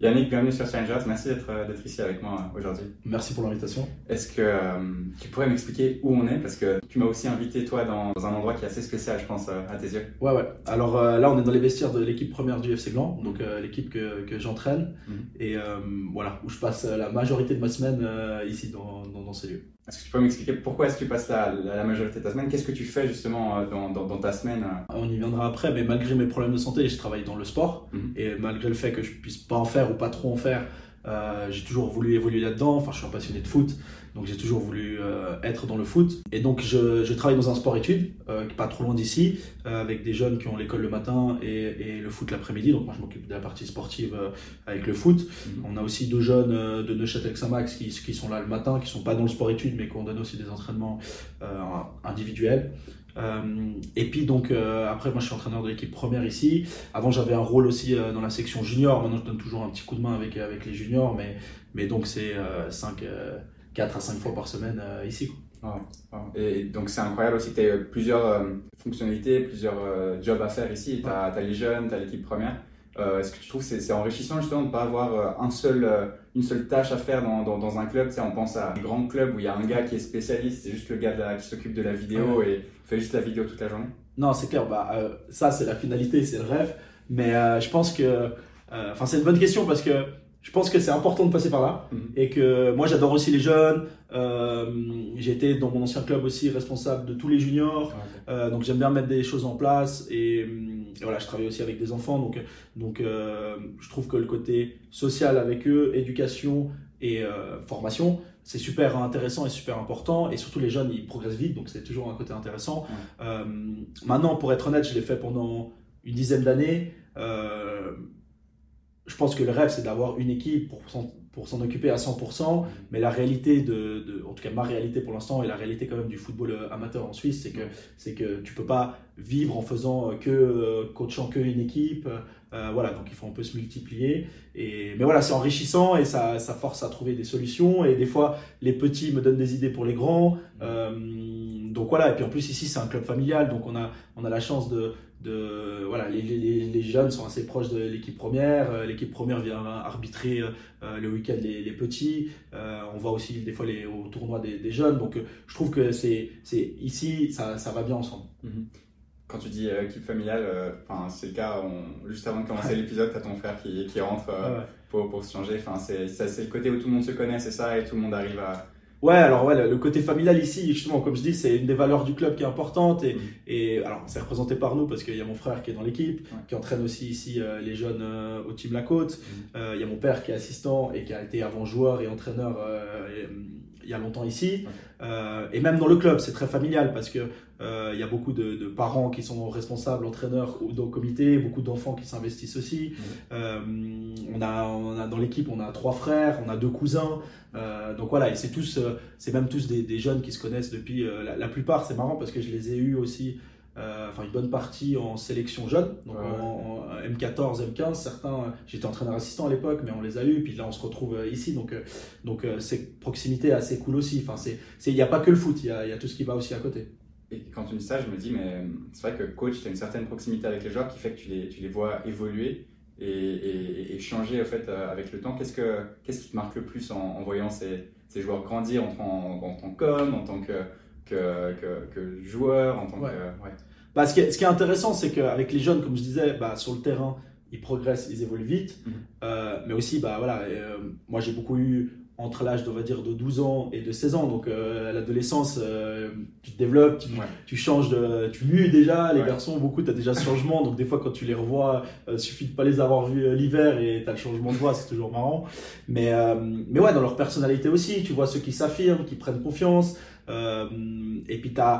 Yannick, bienvenue sur Challengers. Merci d'être euh, d'être ici avec moi aujourd'hui. Merci pour l'invitation. Est-ce que euh, tu pourrais m'expliquer où on est? Parce que tu m'as aussi invité, toi, dans, dans, un endroit qui est assez spécial, je pense, euh, à tes yeux. Ouais, ouais. Alors là, on est dans les vestiaires de l'équipe première du FC Gland, donc l'équipe que, que j'entraîne. Mhm. Et voilà, où je passe la majorité de ma semaine ici dans, dans, dans ces lieux. Est-ce que tu peux m'expliquer pourquoi est-ce que tu passes la, la, majorité de ta semaine? Qu'est-ce que tu fais justement dans, dans, dans, ta semaine On y viendra après, mais malgré mes problèmes de santé, je travaille dans le sport. Mhm. Et malgré le fait que je puisse pas en faire ou pas trop en faire, euh, j'ai toujours voulu évoluer là-dedans. Enfin, je suis un passionné de foot, donc j'ai toujours voulu euh, être dans le foot. Et donc, je, je travaille dans un sport-études, euh, pas trop loin d'ici, euh, avec des jeunes qui ont l'école le matin et, et le foot l'après-midi. Donc, moi, je m'occupe de la partie sportive avec le foot. Mhm. On a aussi deux jeunes de Neuchâtel-Xamax qui, qui sont là le matin, qui sont pas dans le sport-études, mais qui ont donné aussi des entraînements individuels. Euh, et puis donc euh, après moi je suis entraîneur de l'équipe première ici. Avant j'avais un rôle aussi euh, dans la section junior. Maintenant je donne toujours un petit coup de main avec avec les juniors, mais mais donc c'est 5 4 à 5 fois par semaine ici. Et donc c'est incroyable aussi que tu as plusieurs fonctionnalités, plusieurs jobs à faire ici. Tu as, as, les jeunes, tu as l'équipe première. Euh, est-ce que tu trouves que c'est enrichissant justement de ne pas avoir euh, un seul, euh, une seule tâche à faire dans, dans, dans un club? On pense à des grands clubs où il y a un gars qui est spécialiste, c'est juste le gars qui s'occupe de la vidéo et fait juste la vidéo toute la journée? Non, c'est clair, bah, ça c'est la finalité, c'est le rêve. Mais je pense que. Enfin, c'est une bonne question parce que je pense que c'est important de passer par là mhm. et que moi j'adore aussi les jeunes. Euh, j'ai été dans mon ancien club aussi responsable de tous les juniors, ah, euh, donc j'aime bien mettre des choses en place et, voilà, je travaille aussi avec des enfants, donc donc euh, je trouve que le côté social avec eux, éducation et euh, formation, c'est super intéressant et super important et surtout les jeunes ils progressent vite, donc c'est toujours un côté intéressant. Maintenant, pour être honnête, je l'ai fait pendant une dizaine d'années. Euh, je pense que le rêve, c'est d'avoir une équipe pour s'en, pour s'en occuper à 100%, mais la réalité de, de, en tout cas ma réalité pour l'instant et la réalité quand même du football euh, amateur en Suisse, c'est que, c'est que tu peux pas vivre en faisant que, euh, coachant que une équipe, euh, voilà, donc il faut un peu se multiplier. Et, mais voilà, c'est enrichissant et ça, ça force à trouver des solutions. Et des fois, les petits me donnent des idées pour les grands. Euh, donc voilà, et puis en plus ici c'est un club familial, donc on a, on a la chance de, de voilà, les, les, les jeunes sont assez proches de l'équipe première. Euh, l'équipe première vient arbitrer euh, le week-end les, les, petits. Euh, on va aussi des fois les, au tournoi des, des jeunes. Donc je trouve que c'est, c'est ici ça, ça va bien ensemble. Mm-hmm quand tu dis euh, équipe familiale, euh, enfin c'est le cas, juste avant de commencer l'épisode, tu as ton frère qui, qui rentre euh, pour, pour, se changer. Enfin, c'est le côté où tout le monde se connaît, c'est ça, et tout le monde arrive à. Ouais, alors ouais, le côté familial ici, justement, comme je dis, c'est une des valeurs du club qui est importante. Et, mm. et alors, c'est représenté par nous parce qu'il y a mon frère qui est dans l'équipe, qui entraîne aussi ici les jeunes au Team La Côte. Mm. Il y a mon père qui est assistant et qui a été avant joueur et entraîneur il y a longtemps ici. Euh, et même dans le club, c'est très familial parce que euh, il y a beaucoup de, de, parents qui sont responsables, entraîneurs ou dans le comité, beaucoup d'enfants qui s'investissent aussi. Euh, on, a, on a dans l'équipe, on a trois frères, on a deux cousins. Donc voilà, et c'est tous, c'est même tous des, des, jeunes qui se connaissent depuis. La, la, plupart, c'est marrant parce que je les ai eus aussi enfin une bonne partie en sélection jeune, donc en, M14, M15. Certains, j'étais entraîneur assistant à l'époque, mais on les a eu. Puis là, on se retrouve euh, ici, donc euh, donc c'est proximité assez cool aussi. Enfin, c'est il n'y a pas que le foot, il y a, y a, tout ce qui va aussi à côté. Et quand tu dis ça, je me dis, mais c'est vrai que coach, tu as une certaine proximité avec les joueurs qui fait que tu les, tu les vois évoluer et, et, et changer en fait, avec le temps. Qu'est-ce, que, qu'est-ce qui te marque le plus en, en voyant ces, ces, joueurs grandir en, en, en tant qu'homme, en tant que, que, que, que, joueur, en tant ouais. que. Ouais. Bah, ce, qui est, ce, qui est, intéressant, c'est qu'avec les jeunes, comme je disais, bah, sur le terrain, ils progressent, ils évoluent vite. Mm -hmm. euh, mais aussi, bah, voilà, euh, moi j'ai beaucoup eu entre l'âge de, dire, de 12 ans et de 16 ans. Donc euh, à l'adolescence, euh, tu te développes, tu, ouais. tu, changes de... Tu mues déjà, les ouais. garçons, beaucoup, tu as déjà ce changement. donc des fois, quand tu les revois, il suffit de pas les avoir vus l'hiver et tu as le changement de voix, c'est toujours marrant. Mais, mais ouais, dans leur personnalité aussi, tu vois ceux qui s'affirment, qui prennent confiance. et puis tu as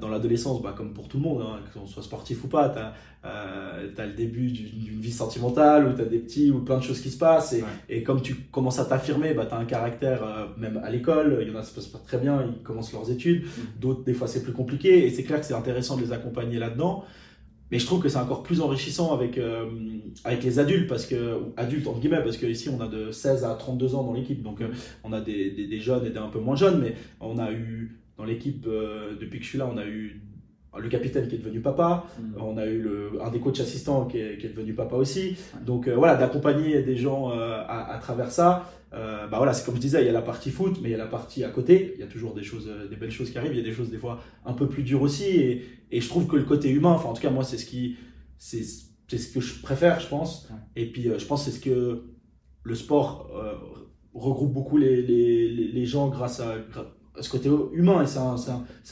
dans l'adolescence, bah, comme pour tout le monde, hein, qu'on soit sportif ou pas, tu as, euh, le début d'une vie sentimentale où tu as des petits ou plein de choses qui se passent. Et, ouais. et comme tu commences à t'affirmer, bah, tu as un caractère, euh, même à l'école, il y en a ça se passe pas très bien, ils commencent leurs études. Mmh. D'autres, des fois, c'est plus compliqué. Et c'est clair que c'est intéressant de les accompagner là-dedans. Mais je trouve que c'est encore plus enrichissant avec, euh, avec les adultes, parce que, adultes entre guillemets, parce qu'ici on a de 16 à 32 ans dans l'équipe, donc euh, on a des, des, des, jeunes et des un peu moins jeunes, mais on a eu dans l'équipe, euh, depuis que je suis là, on a eu le capitaine qui est devenu papa, Mm. on a eu le, un des coachs assistants qui est, qui est devenu papa aussi. Donc euh, voilà, d'accompagner des gens euh, à, à travers ça. Euh, bah voilà, c'est comme je disais, il y a la partie foot, mais il y a la partie à côté. Il y a toujours des choses, des belles choses qui arrivent. Il y a des choses des fois un peu plus dures aussi. Et, et je trouve que le côté humain, enfin en tout cas moi, c'est ce qui, c'est, c'est ce que je préfère, je pense. Ouais. Et puis je pense que c'est ce que le sport regroupe beaucoup les, les, les, gens grâce à ce côté humain. Et c'est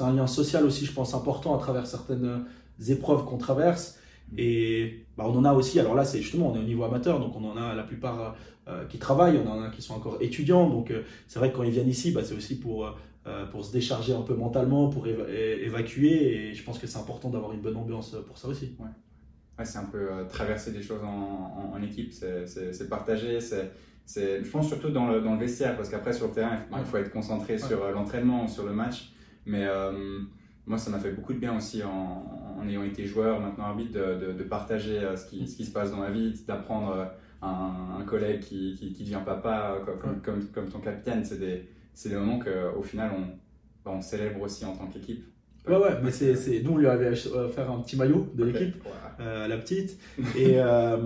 un, lien social aussi, je pense, important à travers certaines euh, épreuves qu'on traverse. Et bah, on en a aussi, alors là, c'est justement, on est au niveau amateur, donc on en a la plupart euh, qui travaillent, on en a qui sont encore étudiants. Donc euh, c'est vrai que quand ils viennent ici, bah, c'est aussi pour, euh, se décharger un peu mentalement, pour évacuer. Et je pense que c'est important d'avoir une bonne ambiance pour ça aussi. Ouais, c'est un peu euh, traverser des choses en, en, équipe, c'est- partager, c'est, je pense surtout dans le, dans le vestiaire, parce qu'après sur le terrain, il faut, il faut être concentré sur euh, l'entraînement, sur le match. Mais euh, moi, ça m'a fait beaucoup de bien aussi en, en ayant été joueur, maintenant arbitre, de, de, de partager euh, ce, qui, ce qui se passe dans ma vie, d'apprendre un, un collègue qui, qui, qui devient papa, comme, comme, comme ton capitaine. C'est des, c'est des moments qu'au final, on, on célèbre aussi en tant qu'équipe. Ouais, ouais, mais c'est, c'est, nous, on lui avait ach- offert un petit maillot de l'équipe. Euh, la petite. Et, euh,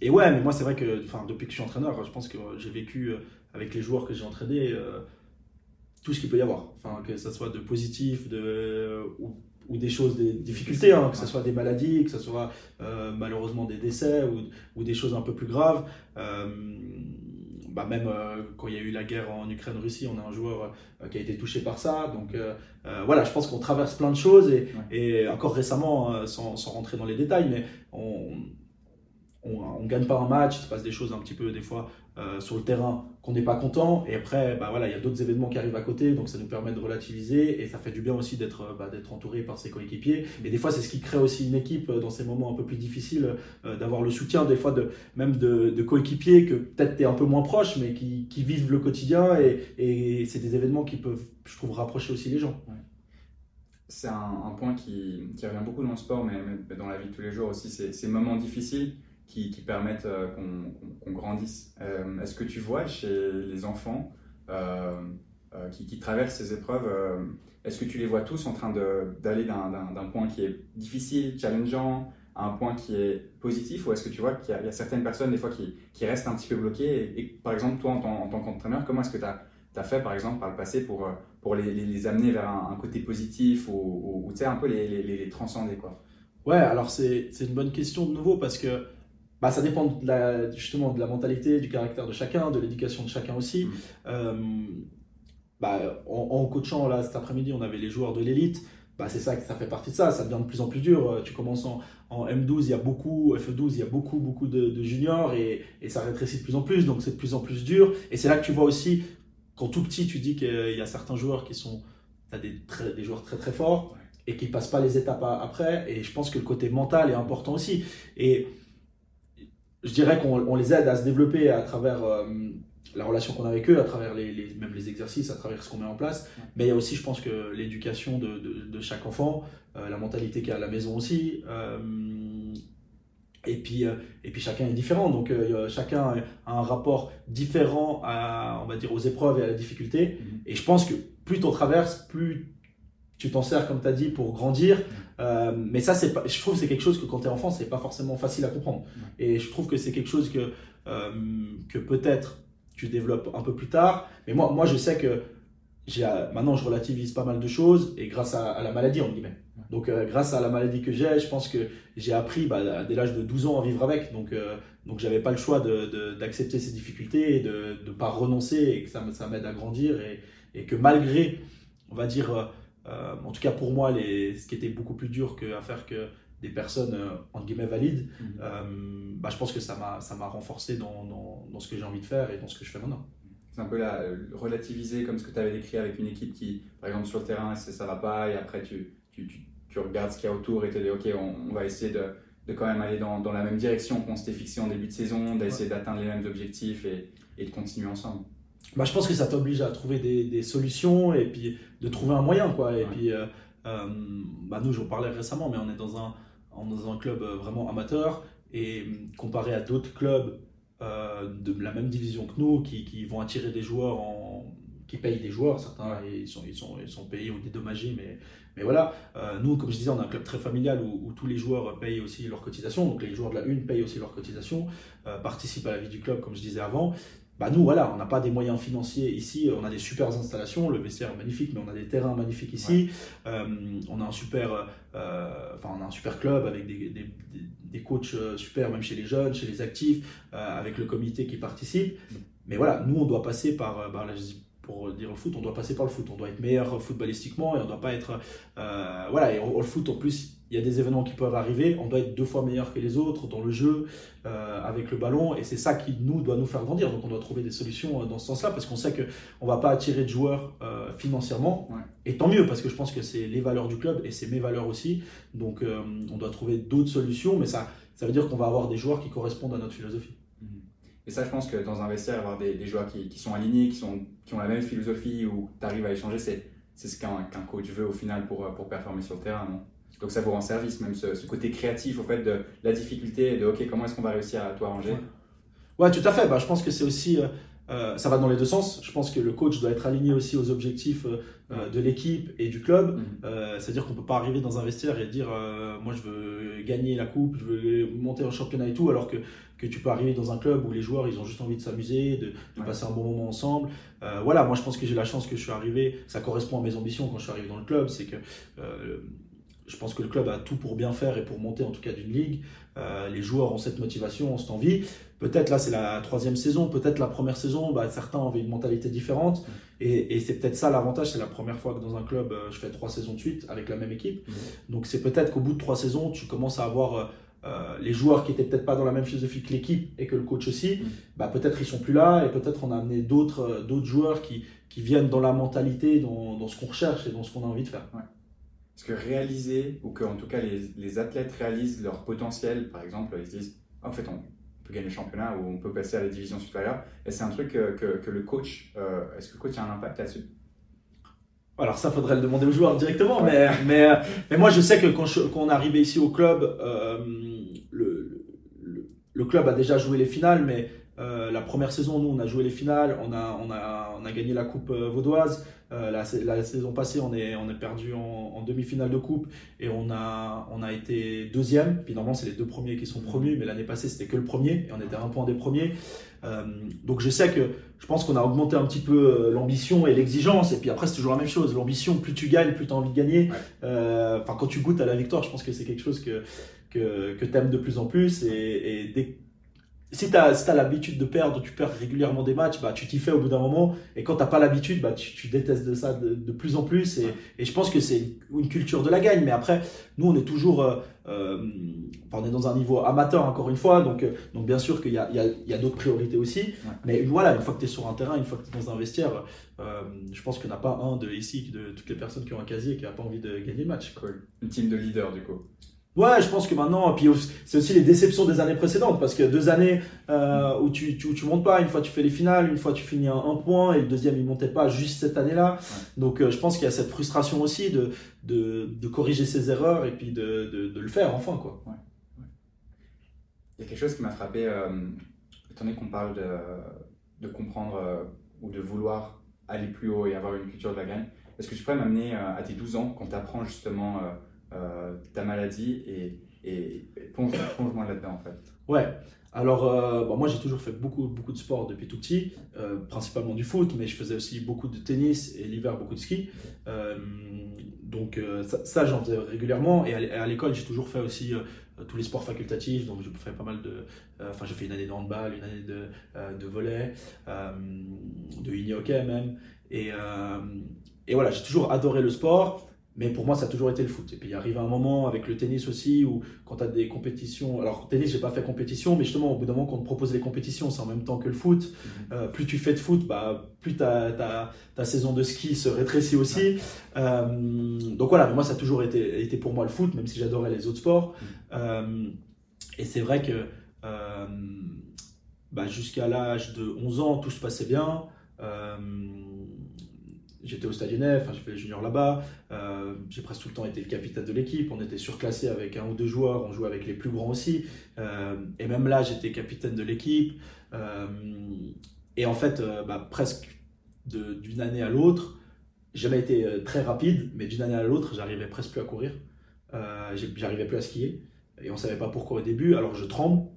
et ouais, mais moi, c'est vrai que enfin, depuis que je suis entraîneur, je pense que j'ai vécu euh, avec les joueurs que j'ai entraînés euh, tout ce qu'il peut y avoir. Enfin, que ça soit de positif, de, ou, ou des choses, des difficultés, hein, que ce soit des maladies, que ce soit euh, malheureusement des décès ou, ou des choses un peu plus graves. Bah même euh, quand il y a eu la guerre en Ukraine-Russie, on a un joueur euh, qui a été touché par ça. Donc euh, voilà, je pense qu'on traverse plein de choses et, et encore récemment, sans, sans rentrer dans les détails, mais on on, on gagne pas un match, il se passe des choses un petit peu des fois euh, sur le terrain qu'on n'est pas content. Et après bah voilà il y a d'autres événements qui arrivent à côté donc ça nous permet de relativiser et ça fait du bien aussi d'être bah, entouré par ses coéquipiers. Et des fois c'est ce qui crée aussi une équipe euh, dans ces moments un peu plus difficiles euh, d'avoir le soutien des fois de même de, de coéquipiers que peut-être es un peu moins proche mais qui, qui vivent le quotidien et, c'est des événements qui peuvent je trouve rapprocher aussi les gens. C'est un, point qui, revient beaucoup dans le sport, mais, mais, dans la vie de tous les jours aussi, ces moments difficiles qui, permettent euh, qu'on qu qu grandisse. Euh, Est-ce que tu vois chez les enfants euh, qui, traversent ces épreuves, est-ce que tu les vois tous en train d'aller d'un point qui est difficile, challengeant, à un point qui est positif, ou est-ce que tu vois qu'il y, a certaines personnes des fois qui, restent un petit peu bloquées et, par exemple, toi, en, tant, en tant qu'entraîneur, comment est-ce que tu as fait par exemple par le passé pour, les, amener vers un, côté positif ou, ou, ou un peu les, transcender quoi? Ouais, alors c'est une bonne question de nouveau parce que bah, ça dépend de la, justement de la mentalité, du caractère de chacun, de l'éducation de chacun aussi. Mmh. Euh, bah, en, en, coachant là cet après-midi, on avait les joueurs de l'élite. Bah, c'est ça que ça fait partie de ça, ça devient de plus en plus dur. Tu commences en, en M12, il y a beaucoup, FE12, il y a beaucoup, beaucoup de, de juniors et, et, ça rétrécit de plus en plus, donc c'est de plus en plus dur. Et c'est là que tu vois aussi quand tout petit, tu dis qu'il y a certains joueurs qui sont, as des, très, des joueurs très très forts et qui passent pas les étapes après. Et je pense que le côté mental est important aussi. Et je dirais qu'on les aide à se développer à travers euh, la relation qu'on a avec eux, à travers les, les, même les exercices, à travers ce qu'on met en place. Ouais. Mais il y a aussi, je pense que l'éducation de, de, de, chaque enfant, euh, la mentalité qu'il y a à la maison aussi. Euh, et puis, et puis chacun est différent, donc chacun a un rapport différent à, on va dire, aux épreuves et à la difficulté. Mm-hmm. Mmh. Et je pense que plus tu traverses, plus tu t'en sers, comme tu as dit, pour grandir. Euh, mais ça, c'est je trouve que c'est quelque chose que quand tu es enfant, c'est pas forcément facile à comprendre. Et je trouve que c'est quelque chose que, euh, que peut-être tu développes un peu plus tard. Mais moi, moi je sais que maintenant, je relativise pas mal de choses et grâce à, à la maladie, en guillemets. Donc, euh, grâce à la maladie que j'ai, je pense que j'ai appris bah, dès l'âge de 12 ans à vivre avec. Donc, euh, donc j'avais pas le choix d'accepter de, de, ces difficultés et de ne pas renoncer et que ça, ça m'aide à grandir. Et, et, que malgré, on va dire, euh, en tout cas pour moi, les, ce qui était beaucoup plus dur que, à faire que des personnes, entre guillemets, valides, mmh. bah, je pense que ça m'a renforcé dans, dans, dans ce que j'ai envie de faire et dans ce que je fais maintenant c'est un peu la, relativiser comme ce que tu avais décrit avec une équipe qui, par exemple, sur le terrain, ça va pas, et après tu, tu, tu, tu regardes ce qu'il y a autour et te dis, ok, on, on va essayer de, de, quand même aller dans, dans la même direction qu'on s'était fixé en début de saison, d'essayer ouais. d'atteindre les mêmes objectifs et, et, de continuer ensemble. Bah, je pense que ça t'oblige à trouver des, des, solutions et puis de trouver un moyen, quoi. Et ouais. puis, euh, euh, bah, nous, j'en parlais récemment, mais on est dans un, dans un club vraiment amateur et comparé à d'autres clubs euh, de la même division que nous, qui, qui, vont attirer des joueurs en, qui payent des joueurs, certains ils sont, ils sont, ils sont payés ou dédommagés, mais, mais voilà. Euh, nous, comme je disais, on a un club très familial où, tous les joueurs payent aussi leurs cotisations, donc les joueurs de la une payent aussi leurs cotisations, euh, participent à la vie du club, comme je disais avant. Bah nous, voilà, on n'a pas des moyens financiers ici, on a des super installations, le vestiaire est magnifique, mais on a des terrains magnifiques ici, euh, on a un super, enfin on a un super club avec des, des, des, coachs super, même chez les jeunes, chez les actifs, avec le comité qui participe. Mais voilà, nous, on doit passer par, bah, pour dire le foot, on doit passer par le foot. On doit être meilleur footballistiquement et on doit pas être. Euh, voilà, et au, foot, en plus, il y a des événements qui peuvent arriver. On doit être deux fois meilleur que les autres dans le jeu, euh, avec le ballon. Et c'est ça qui, nous, doit nous faire grandir. Donc, on doit trouver des solutions euh, dans ce sens-là parce qu'on sait qu'on ne va pas attirer de joueurs financièrement. Et tant mieux parce que je pense que c'est les valeurs du club et c'est mes valeurs aussi. Donc, on doit trouver d'autres solutions. Mais ça, ça veut dire qu'on va avoir des joueurs qui correspondent à notre philosophie. Et ça, je pense que dans un vestiaire, avoir des, des joueurs qui, qui, sont alignés, qui, sont, qui ont la même philosophie, où tu arrives à échanger, c'est ce qu'un coach veut au final pour, pour performer sur le terrain. Non? Donc ça vous rend service, même ce, ce, côté créatif, au fait, de la difficulté, de OK, comment est-ce qu'on va réussir à tout arranger Ouais, tout à fait. Bah, je pense que c'est aussi. Euh, euh, ça va dans les deux sens. Je pense que le coach doit être aligné aussi aux objectifs euh, de l'équipe et du club. Mm-hmm. C'est-à-dire qu'on ne peut pas arriver dans un vestiaire et dire moi je veux gagner la coupe, je veux monter en championnat et tout, alors que que tu peux arriver dans un club où les joueurs ils ont juste envie de s'amuser, de, passer un bon moment ensemble. Voilà, moi je pense que j'ai la chance que je suis arrivé, ça correspond à mes ambitions quand je suis arrivé dans le club, c'est que je pense que le club a tout pour bien faire et pour monter en tout cas d'une ligue. Euh, les joueurs ont cette motivation, ont cette envie. Peut-être là c'est la troisième saison, peut-être la première saison, bah, certains ont une mentalité différente. Et, c'est peut-être ça l'avantage, c'est la première fois que dans un club je fais trois saisons de suite avec la même équipe. Donc c'est peut-être qu'au bout de trois saisons, tu commences à avoir euh, les joueurs qui étaient peut-être pas dans la même philosophie que l'équipe et que le coach aussi, mm. bah, peut-être ils sont plus là et peut-être on a amené d'autres euh, d'autres joueurs qui, qui viennent dans la mentalité, dans, dans ce qu'on recherche et dans ce qu'on a envie de faire. Ouais. Est-ce que réaliser, ou que en tout cas les, les, athlètes réalisent leur potentiel, par exemple, ils se disent en fait on peut gagner le championnat ou on peut passer à la division supérieure, et c'est un truc que, que, le coach, euh, est-ce que le coach a un impact là-dessus? Alors ça faudrait le demander aux joueurs directement, mais, mais, mais moi je sais que quand, quand on est arrivé ici au club, euh, le, le, club a déjà joué les finales, mais euh, la première saison, nous, on a joué les finales, on a, on a, on a gagné la Coupe vaudoise. Euh, la, la, saison passée, on est, on est perdu en, demi-finale de Coupe et on a, on a été deuxième. Puis normalement, c'est les deux premiers qui sont promus, mais l'année passée, c'était que le premier et on était un point des premiers. donc je sais que je pense qu'on a augmenté un petit peu l'ambition et l'exigence. Et puis après, c'est toujours la même chose. L'ambition, plus tu gagnes, plus tu as envie de gagner. Enfin, quand tu goûtes à la victoire, je pense que c'est quelque chose que, que, que tu aimes de plus en plus. Et, et dès si tu as, l'habitude de perdre, tu perds régulièrement des matchs, bah, tu t'y fais au bout d'un moment. Et quand tu pas l'habitude, bah, tu, détestes de ça de, plus en plus. Et, et je pense que c'est une, culture de la gagne. Mais après, nous, on est toujours. Euh, euh on est dans un niveau amateur, encore une fois. Donc, euh, donc bien sûr qu'il y a, il y a, y a d'autres priorités aussi. Mais voilà, une fois que tu es sur un terrain, une fois que tu es dans un vestiaire, euh, je pense qu'il n'y en a pas un de ici, de toutes les personnes qui ont un casier, qui n'a pas envie de gagner le match. Cool. Une team de leader, du coup. Ouais, je pense que maintenant, puis c'est aussi les déceptions des années précédentes, parce que deux années euh, où tu, tu, tu montes pas, une fois tu fais les finales, une fois tu finis un, un point, et le deuxième il montait pas juste cette année-là. Donc euh, je pense qu'il y a cette frustration aussi de, de, de, corriger ses erreurs et puis de, de, de le faire enfin. Quoi. Ouais. Il y a quelque chose qui m'a frappé, euh, étant donné qu'on parle de, comprendre ou de vouloir aller plus haut et avoir une culture de la gagne. Est-ce que tu pourrais m'amener à tes 12 ans, quand tu apprends justement ta maladie et, et, plonge-moi là-dedans en fait. Ouais. Alors, euh, moi j'ai toujours fait beaucoup, beaucoup de sport depuis tout petit, euh, principalement du foot, mais je faisais aussi beaucoup de tennis et l'hiver beaucoup de ski. donc ça, j'en faisais régulièrement. Et à l'école, j'ai toujours fait aussi tous les sports facultatifs. Donc j'ai fait pas mal de, enfin j'ai fait une année de handball, une année de, de volley, de mini hockey même. Et, et voilà, j'ai toujours adoré le sport. Mais pour moi, ça a toujours été le foot. Et puis, il arrive un moment avec le tennis aussi où, quand tu as des compétitions. Alors, tennis, j'ai pas fait compétition, mais justement, au bout d'un moment, quand on te propose des compétitions, c'est en même temps que le foot. Mhm. Euh, plus tu fais de foot, bah, plus ta, ta, ta, saison de ski se rétrécit aussi. Euh, donc voilà, mais moi, ça a toujours été, été pour moi le foot, même si j'adorais les autres sports. Mhm. Euh, et c'est vrai que bah, jusqu'à l'âge de 11 ans, tout se passait bien. J'étais au Stade enfin j'ai fait les juniors là-bas. Euh, j'ai presque tout le temps été le capitaine de l'équipe. On était surclassé avec un ou deux joueurs. On jouait avec les plus grands aussi. Euh, et même là, j'étais capitaine de l'équipe. Euh, et en fait, bah, presque d'une année à l'autre, j'ai jamais été très rapide, mais d'une année à l'autre, j'arrivais presque plus à courir. J'arrivais plus à skier. Et on savait pas pourquoi au début. Alors je tremble.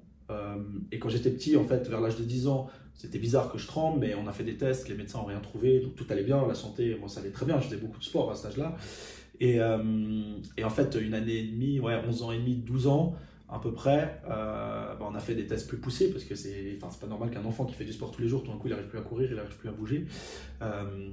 Et quand j'étais petit, en fait, vers l'âge de 10 ans, c'était bizarre que je tremble, mais on a fait des tests, les médecins n'ont rien trouvé, donc tout allait bien, la santé, moi ça allait très bien, je faisais beaucoup de sport à cet âge-là. Et, et, en fait, une année et demie, ouais, 11 ans et demi, 12 ans, à peu près, euh, bah, on a fait des tests plus poussés parce que c'est pas normal qu'un enfant qui fait du sport tous les jours, tout d'un coup il n'arrive plus à courir, il n'arrive plus à bouger. Euh,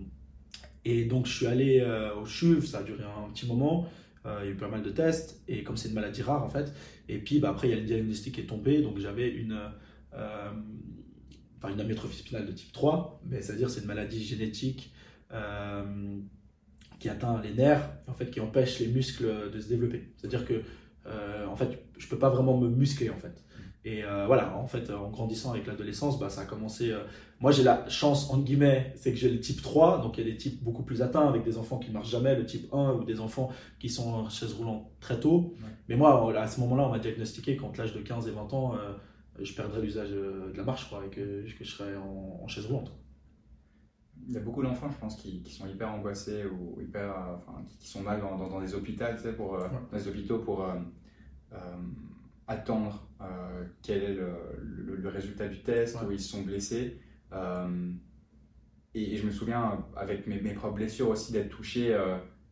et donc je suis allé euh, au CHUV, ça a duré un petit moment, il y a eu pas mal de tests, et comme c'est une maladie rare en fait, et puis bah, après il y a le diagnostic qui est tombé, donc j'avais une, une amyotrophie spinale de type 3, mais c'est-à-dire c'est une maladie génétique qui atteint les nerfs, en fait qui empêche les muscles de se développer. C'est-à-dire que euh, en fait, je peux pas vraiment me muscler en fait. Et euh, voilà, en fait, en grandissant avec l'adolescence, bah, ça a commencé. Euh, moi, j'ai la chance, entre guillemets, c'est que j'ai le type 3, donc il y a des types beaucoup plus atteints avec des enfants qui marchent jamais, le type 1 ou des enfants qui sont en chaise roulante très tôt. Mais moi, à ce moment-là, on m'a diagnostiqué qu'entre l'âge de 15 et 20 ans, je perdrais l'usage de la marche, quoi, et que, que je serais en, chaise roulante. Il y a beaucoup d'enfants, je pense, qui, qui, sont hyper angoissés ou hyper, enfin, qui, sont mal dans, dans, des hôpitaux, tu sais, pour, dans des hôpitaux pour euh, attendre euh, quel est le, résultat du test, où ils sont blessés. Euh, et, je me souviens, avec mes, mes propres blessures aussi, d'être touché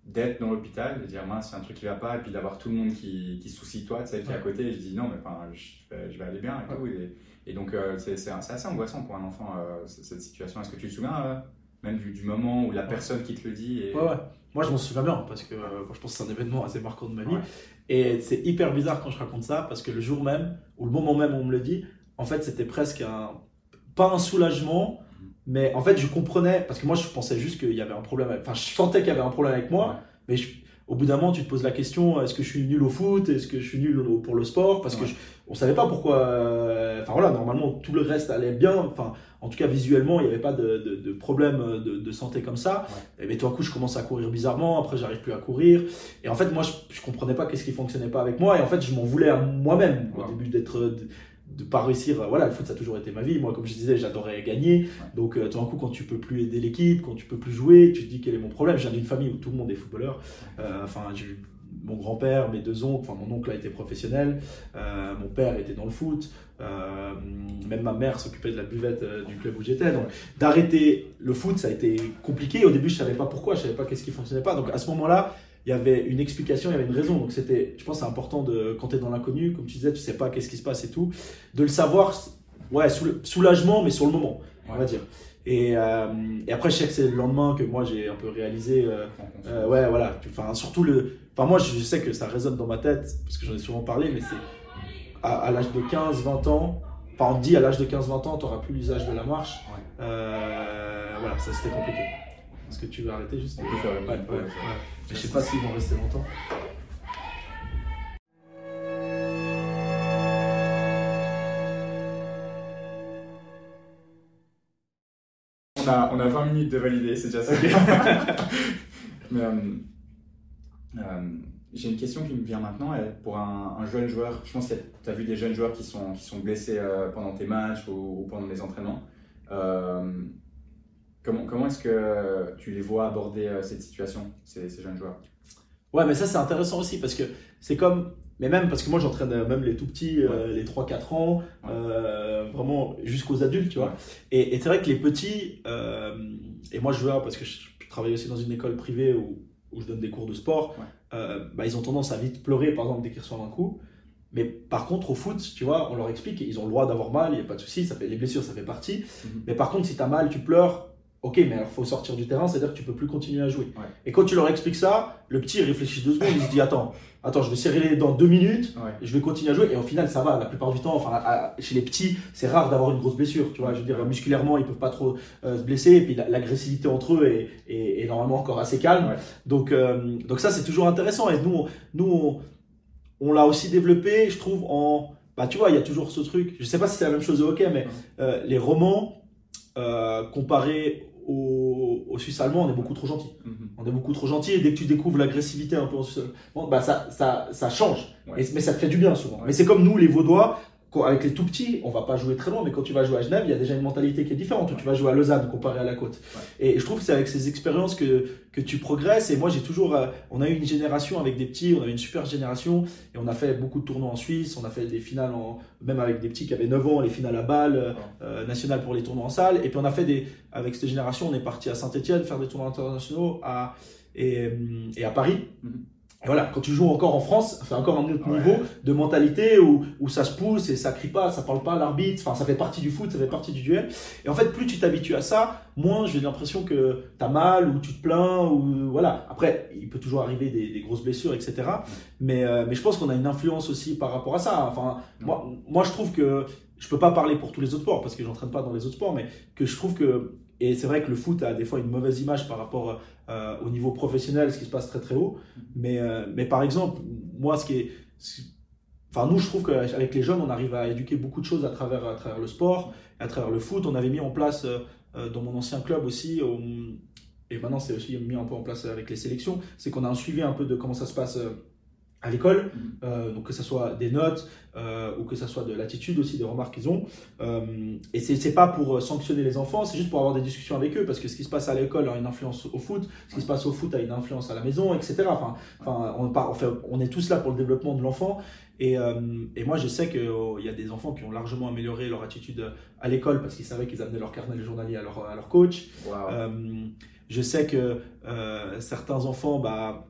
d'être dans l'hôpital, de dire mince, c'est un truc qui va pas, et puis d'avoir tout le monde qui, qui soucie toi, tu sais, qui est à côté, et je dis non, mais enfin, je, vais, je vais aller bien et tout. Et, donc, c'est assez angoissant pour un enfant, cette situation. Est-ce que tu te souviens même du, moment où la personne qui te le dit Ouais, ouais. Moi, je m'en souviens bien, parce que je pense que c'est un événement assez marquant de ma vie. Et c'est hyper bizarre quand je raconte ça parce que le jour même, ou le moment même où on me le dit, en fait, c'était presque un. Pas un soulagement, mais en fait, je comprenais. Parce que moi, je pensais juste qu'il y avait un problème. Enfin, je sentais qu'il y avait un problème avec moi, mais au bout d'un moment, tu te poses la question est-ce que je suis nul au foot? Est-ce que je suis nul pour le sport? Parce que on savait pas pourquoi. Euh, enfin voilà, normalement, tout le reste allait bien. Enfin, en tout cas, visuellement, il n'y avait pas de, de, problème de, santé comme ça. Et mais tout d'un coup, je commence à courir bizarrement. Après, j'arrive plus à courir. Et en fait, moi, je, je comprenais pas qu'est-ce qui fonctionnait pas avec moi. Et en fait, je m'en voulais à moi-même au début d'être de pas réussir. Voilà, le foot, ça a toujours été ma vie. Moi, comme je disais, j'adorais gagner. Donc, euh, tout d'un coup, quand tu peux plus aider l'équipe, quand tu peux plus jouer, tu te dis quel est mon problème. Je viens d'une famille où tout le monde est footballeur. Euh, enfin, j'ai mon grand-père, mes deux oncles, enfin mon oncle a été professionnel, euh, mon père était dans le foot, euh, même ma mère s'occupait de la buvette euh, du club où j'étais. Donc d'arrêter le foot, ça a été compliqué. Au début, je savais pas pourquoi, je savais pas qu'est-ce qui fonctionnait pas. Donc à ce moment-là, il y avait une explication, il y avait une raison. Donc c'était, je pense, c'est important de quand tu es dans l'inconnu, comme tu disais, tu sais pas qu'est-ce qui se passe et tout, de le savoir. Ouais, soulagement, mais sur le moment, on va dire. Et, et, après, je sais que c'est le lendemain que moi j'ai un peu réalisé. ouais, voilà. Enfin, surtout le, Enfin, moi, je sais que ça résonne dans ma tête, parce que j'en ai souvent parlé, mais c'est à, l'âge de 15-20 ans, enfin, on dit à l'âge de 15-20 ans, tu n'auras plus l'usage de la marche. Euh, voilà, ça c'était compliqué. Est-ce que tu veux arrêter juste On peut faire une ouais, Je sais pas s'ils vont rester longtemps. On a, on a 20 minutes de valider, c'est déjà ça. mais, euh, euh, j'ai une question qui me vient maintenant. Pour un, jeune joueur, je pense que tu as vu des jeunes joueurs qui sont, qui sont blessés euh, pendant tes matchs ou, pendant les entraînements. Euh, comment comment est-ce que tu les vois aborder cette situation, ces, jeunes joueurs? Ouais, mais ça c'est intéressant aussi parce que c'est comme. Mais même parce que moi j'entraîne même les tout petits, les 3-4 ans, vraiment jusqu'aux adultes, tu vois. Et, et c'est vrai que les petits, et moi je vois parce que je, je travaille aussi dans une école privée où où je donne des cours de sport, euh, bah, ils ont tendance à vite pleurer, par exemple, dès qu'ils reçoivent un coup. Mais par contre, au foot, tu vois, on leur explique, ils ont le droit d'avoir mal, il n'y a pas de souci, ça fait, les blessures, ça fait partie. Mhm. Mais par contre, si tu as mal, tu pleures, ok, mais alors faut sortir du terrain, c'est-à-dire que tu peux plus continuer à jouer. Et quand tu leur expliques ça, le petit réfléchit deux secondes, il se dit, attends, attends, je vais serrer les dents deux minutes, et je vais continuer à jouer. Et au final, ça va. La plupart du temps, enfin, chez les petits, c'est rare d'avoir une grosse blessure. Tu vois, je veux dire, musculairement, ils peuvent pas trop euh, se blesser. Et puis l'agressivité entre eux est, est, normalement encore assez calme. Donc, euh, donc ça, c'est toujours intéressant. Et nous, on, nous, on, l'a aussi développé, je trouve, en, bah, tu vois, il y a toujours ce truc. Je sais pas si c'est la même chose au hockey, mais euh, les romans comparés au, au Suisse allemand, on est beaucoup trop gentil. Mhm. On est beaucoup trop gentil et dès que tu découvres l'agressivité un peu en Suisse bah ça, ça, ça change. mais ça te fait du bien souvent. Mais c'est comme nous, les Vaudois, avec les tout petits, on va pas jouer très loin, mais quand tu vas jouer à Genève, il y a déjà une mentalité qui est différente. Tu vas jouer à Lausanne comparé à la côte. Et je trouve que c'est avec ces expériences que, que tu progresses. Et moi, j'ai toujours, euh, on a eu une génération avec des petits, on avait une super génération, et on a fait beaucoup de tournois en Suisse, on a fait des finales, en, même avec des petits qui avaient 9 ans, les finales à balle, euh, nationales pour les tournois en salle. Et puis on a fait des, avec cette génération, on est parti à Saint-Etienne faire des tournois internationaux à, et, et à Paris. Mm-hmm voilà, quand tu joues encore en France, c'est encore un autre niveau de mentalité où, où ça se pousse et ça crie pas, ça parle pas à l'arbitre, enfin ça fait partie du foot, ça fait partie du duel. Et en fait, plus tu t'habitues à ça, moins j'ai l'impression que tu as mal ou tu te plains ou voilà. Après, il peut toujours arriver des, des grosses blessures, etc. Mais, euh, mais je pense qu'on a une influence aussi par rapport à ça. Enfin, moi, moi je trouve que je peux pas parler pour tous les autres sports parce que j'entraîne pas dans les autres sports, mais que je trouve que et c'est vrai que le foot a des fois une mauvaise image par rapport euh, au niveau professionnel, ce qui se passe très très haut. Mais, euh, mais par exemple, moi, ce qui est. Enfin, nous, je trouve qu'avec les jeunes, on arrive à éduquer beaucoup de choses à travers, à travers le sport, à travers le foot. On avait mis en place euh, dans mon ancien club aussi, et maintenant c'est aussi mis un peu en place avec les sélections, c'est qu'on a un suivi un peu de comment ça se passe à l'école, mm. euh, donc que ce soit des notes euh, ou que ce soit de l'attitude aussi, des remarques qu'ils ont. Euh, et c'est c'est pas pour euh, sanctionner les enfants, c'est juste pour avoir des discussions avec eux, parce que ce qui se passe à l'école a une influence au foot, ce qui se passe au foot a une influence à la maison, etc. Enfin, enfin on, part, enfin, on est tous là pour le développement de l'enfant. Et, euh, et, moi, je sais qu'il y a des enfants qui ont largement amélioré leur attitude à l'école parce qu'ils savaient qu'ils amenaient leur carnet de journalier à leur, à leur coach. Euh, je sais que certains enfants, bah,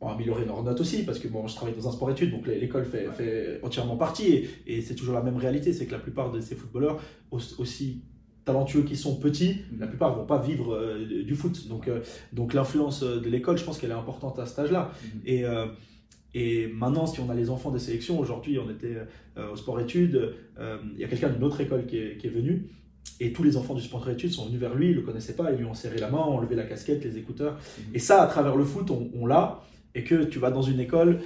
ont amélioré leurs notes aussi, parce que bon, je travaille dans un sport-études, donc l'école fait, fait, entièrement partie, et, c'est toujours la même réalité, c'est que la plupart de ces footballeurs, aussi talentueux qu'ils sont petits, mm. la plupart ne vont pas vivre euh, du foot. Donc, euh, donc l'influence de l'école, je pense qu'elle est importante à cet âge-là. Mm. Et, euh, et maintenant, si on a les enfants des sélections, aujourd'hui on était au sport-études, il y a quelqu'un d'une autre école qui est, qui est venu, et tous les enfants du sport études sont venus vers lui, ils ne le connaissaient pas, ils lui ont serré la main, ont levé la casquette, les écouteurs. Mm. Et ça, à travers le foot, on, on l'a et que tu vas dans une école,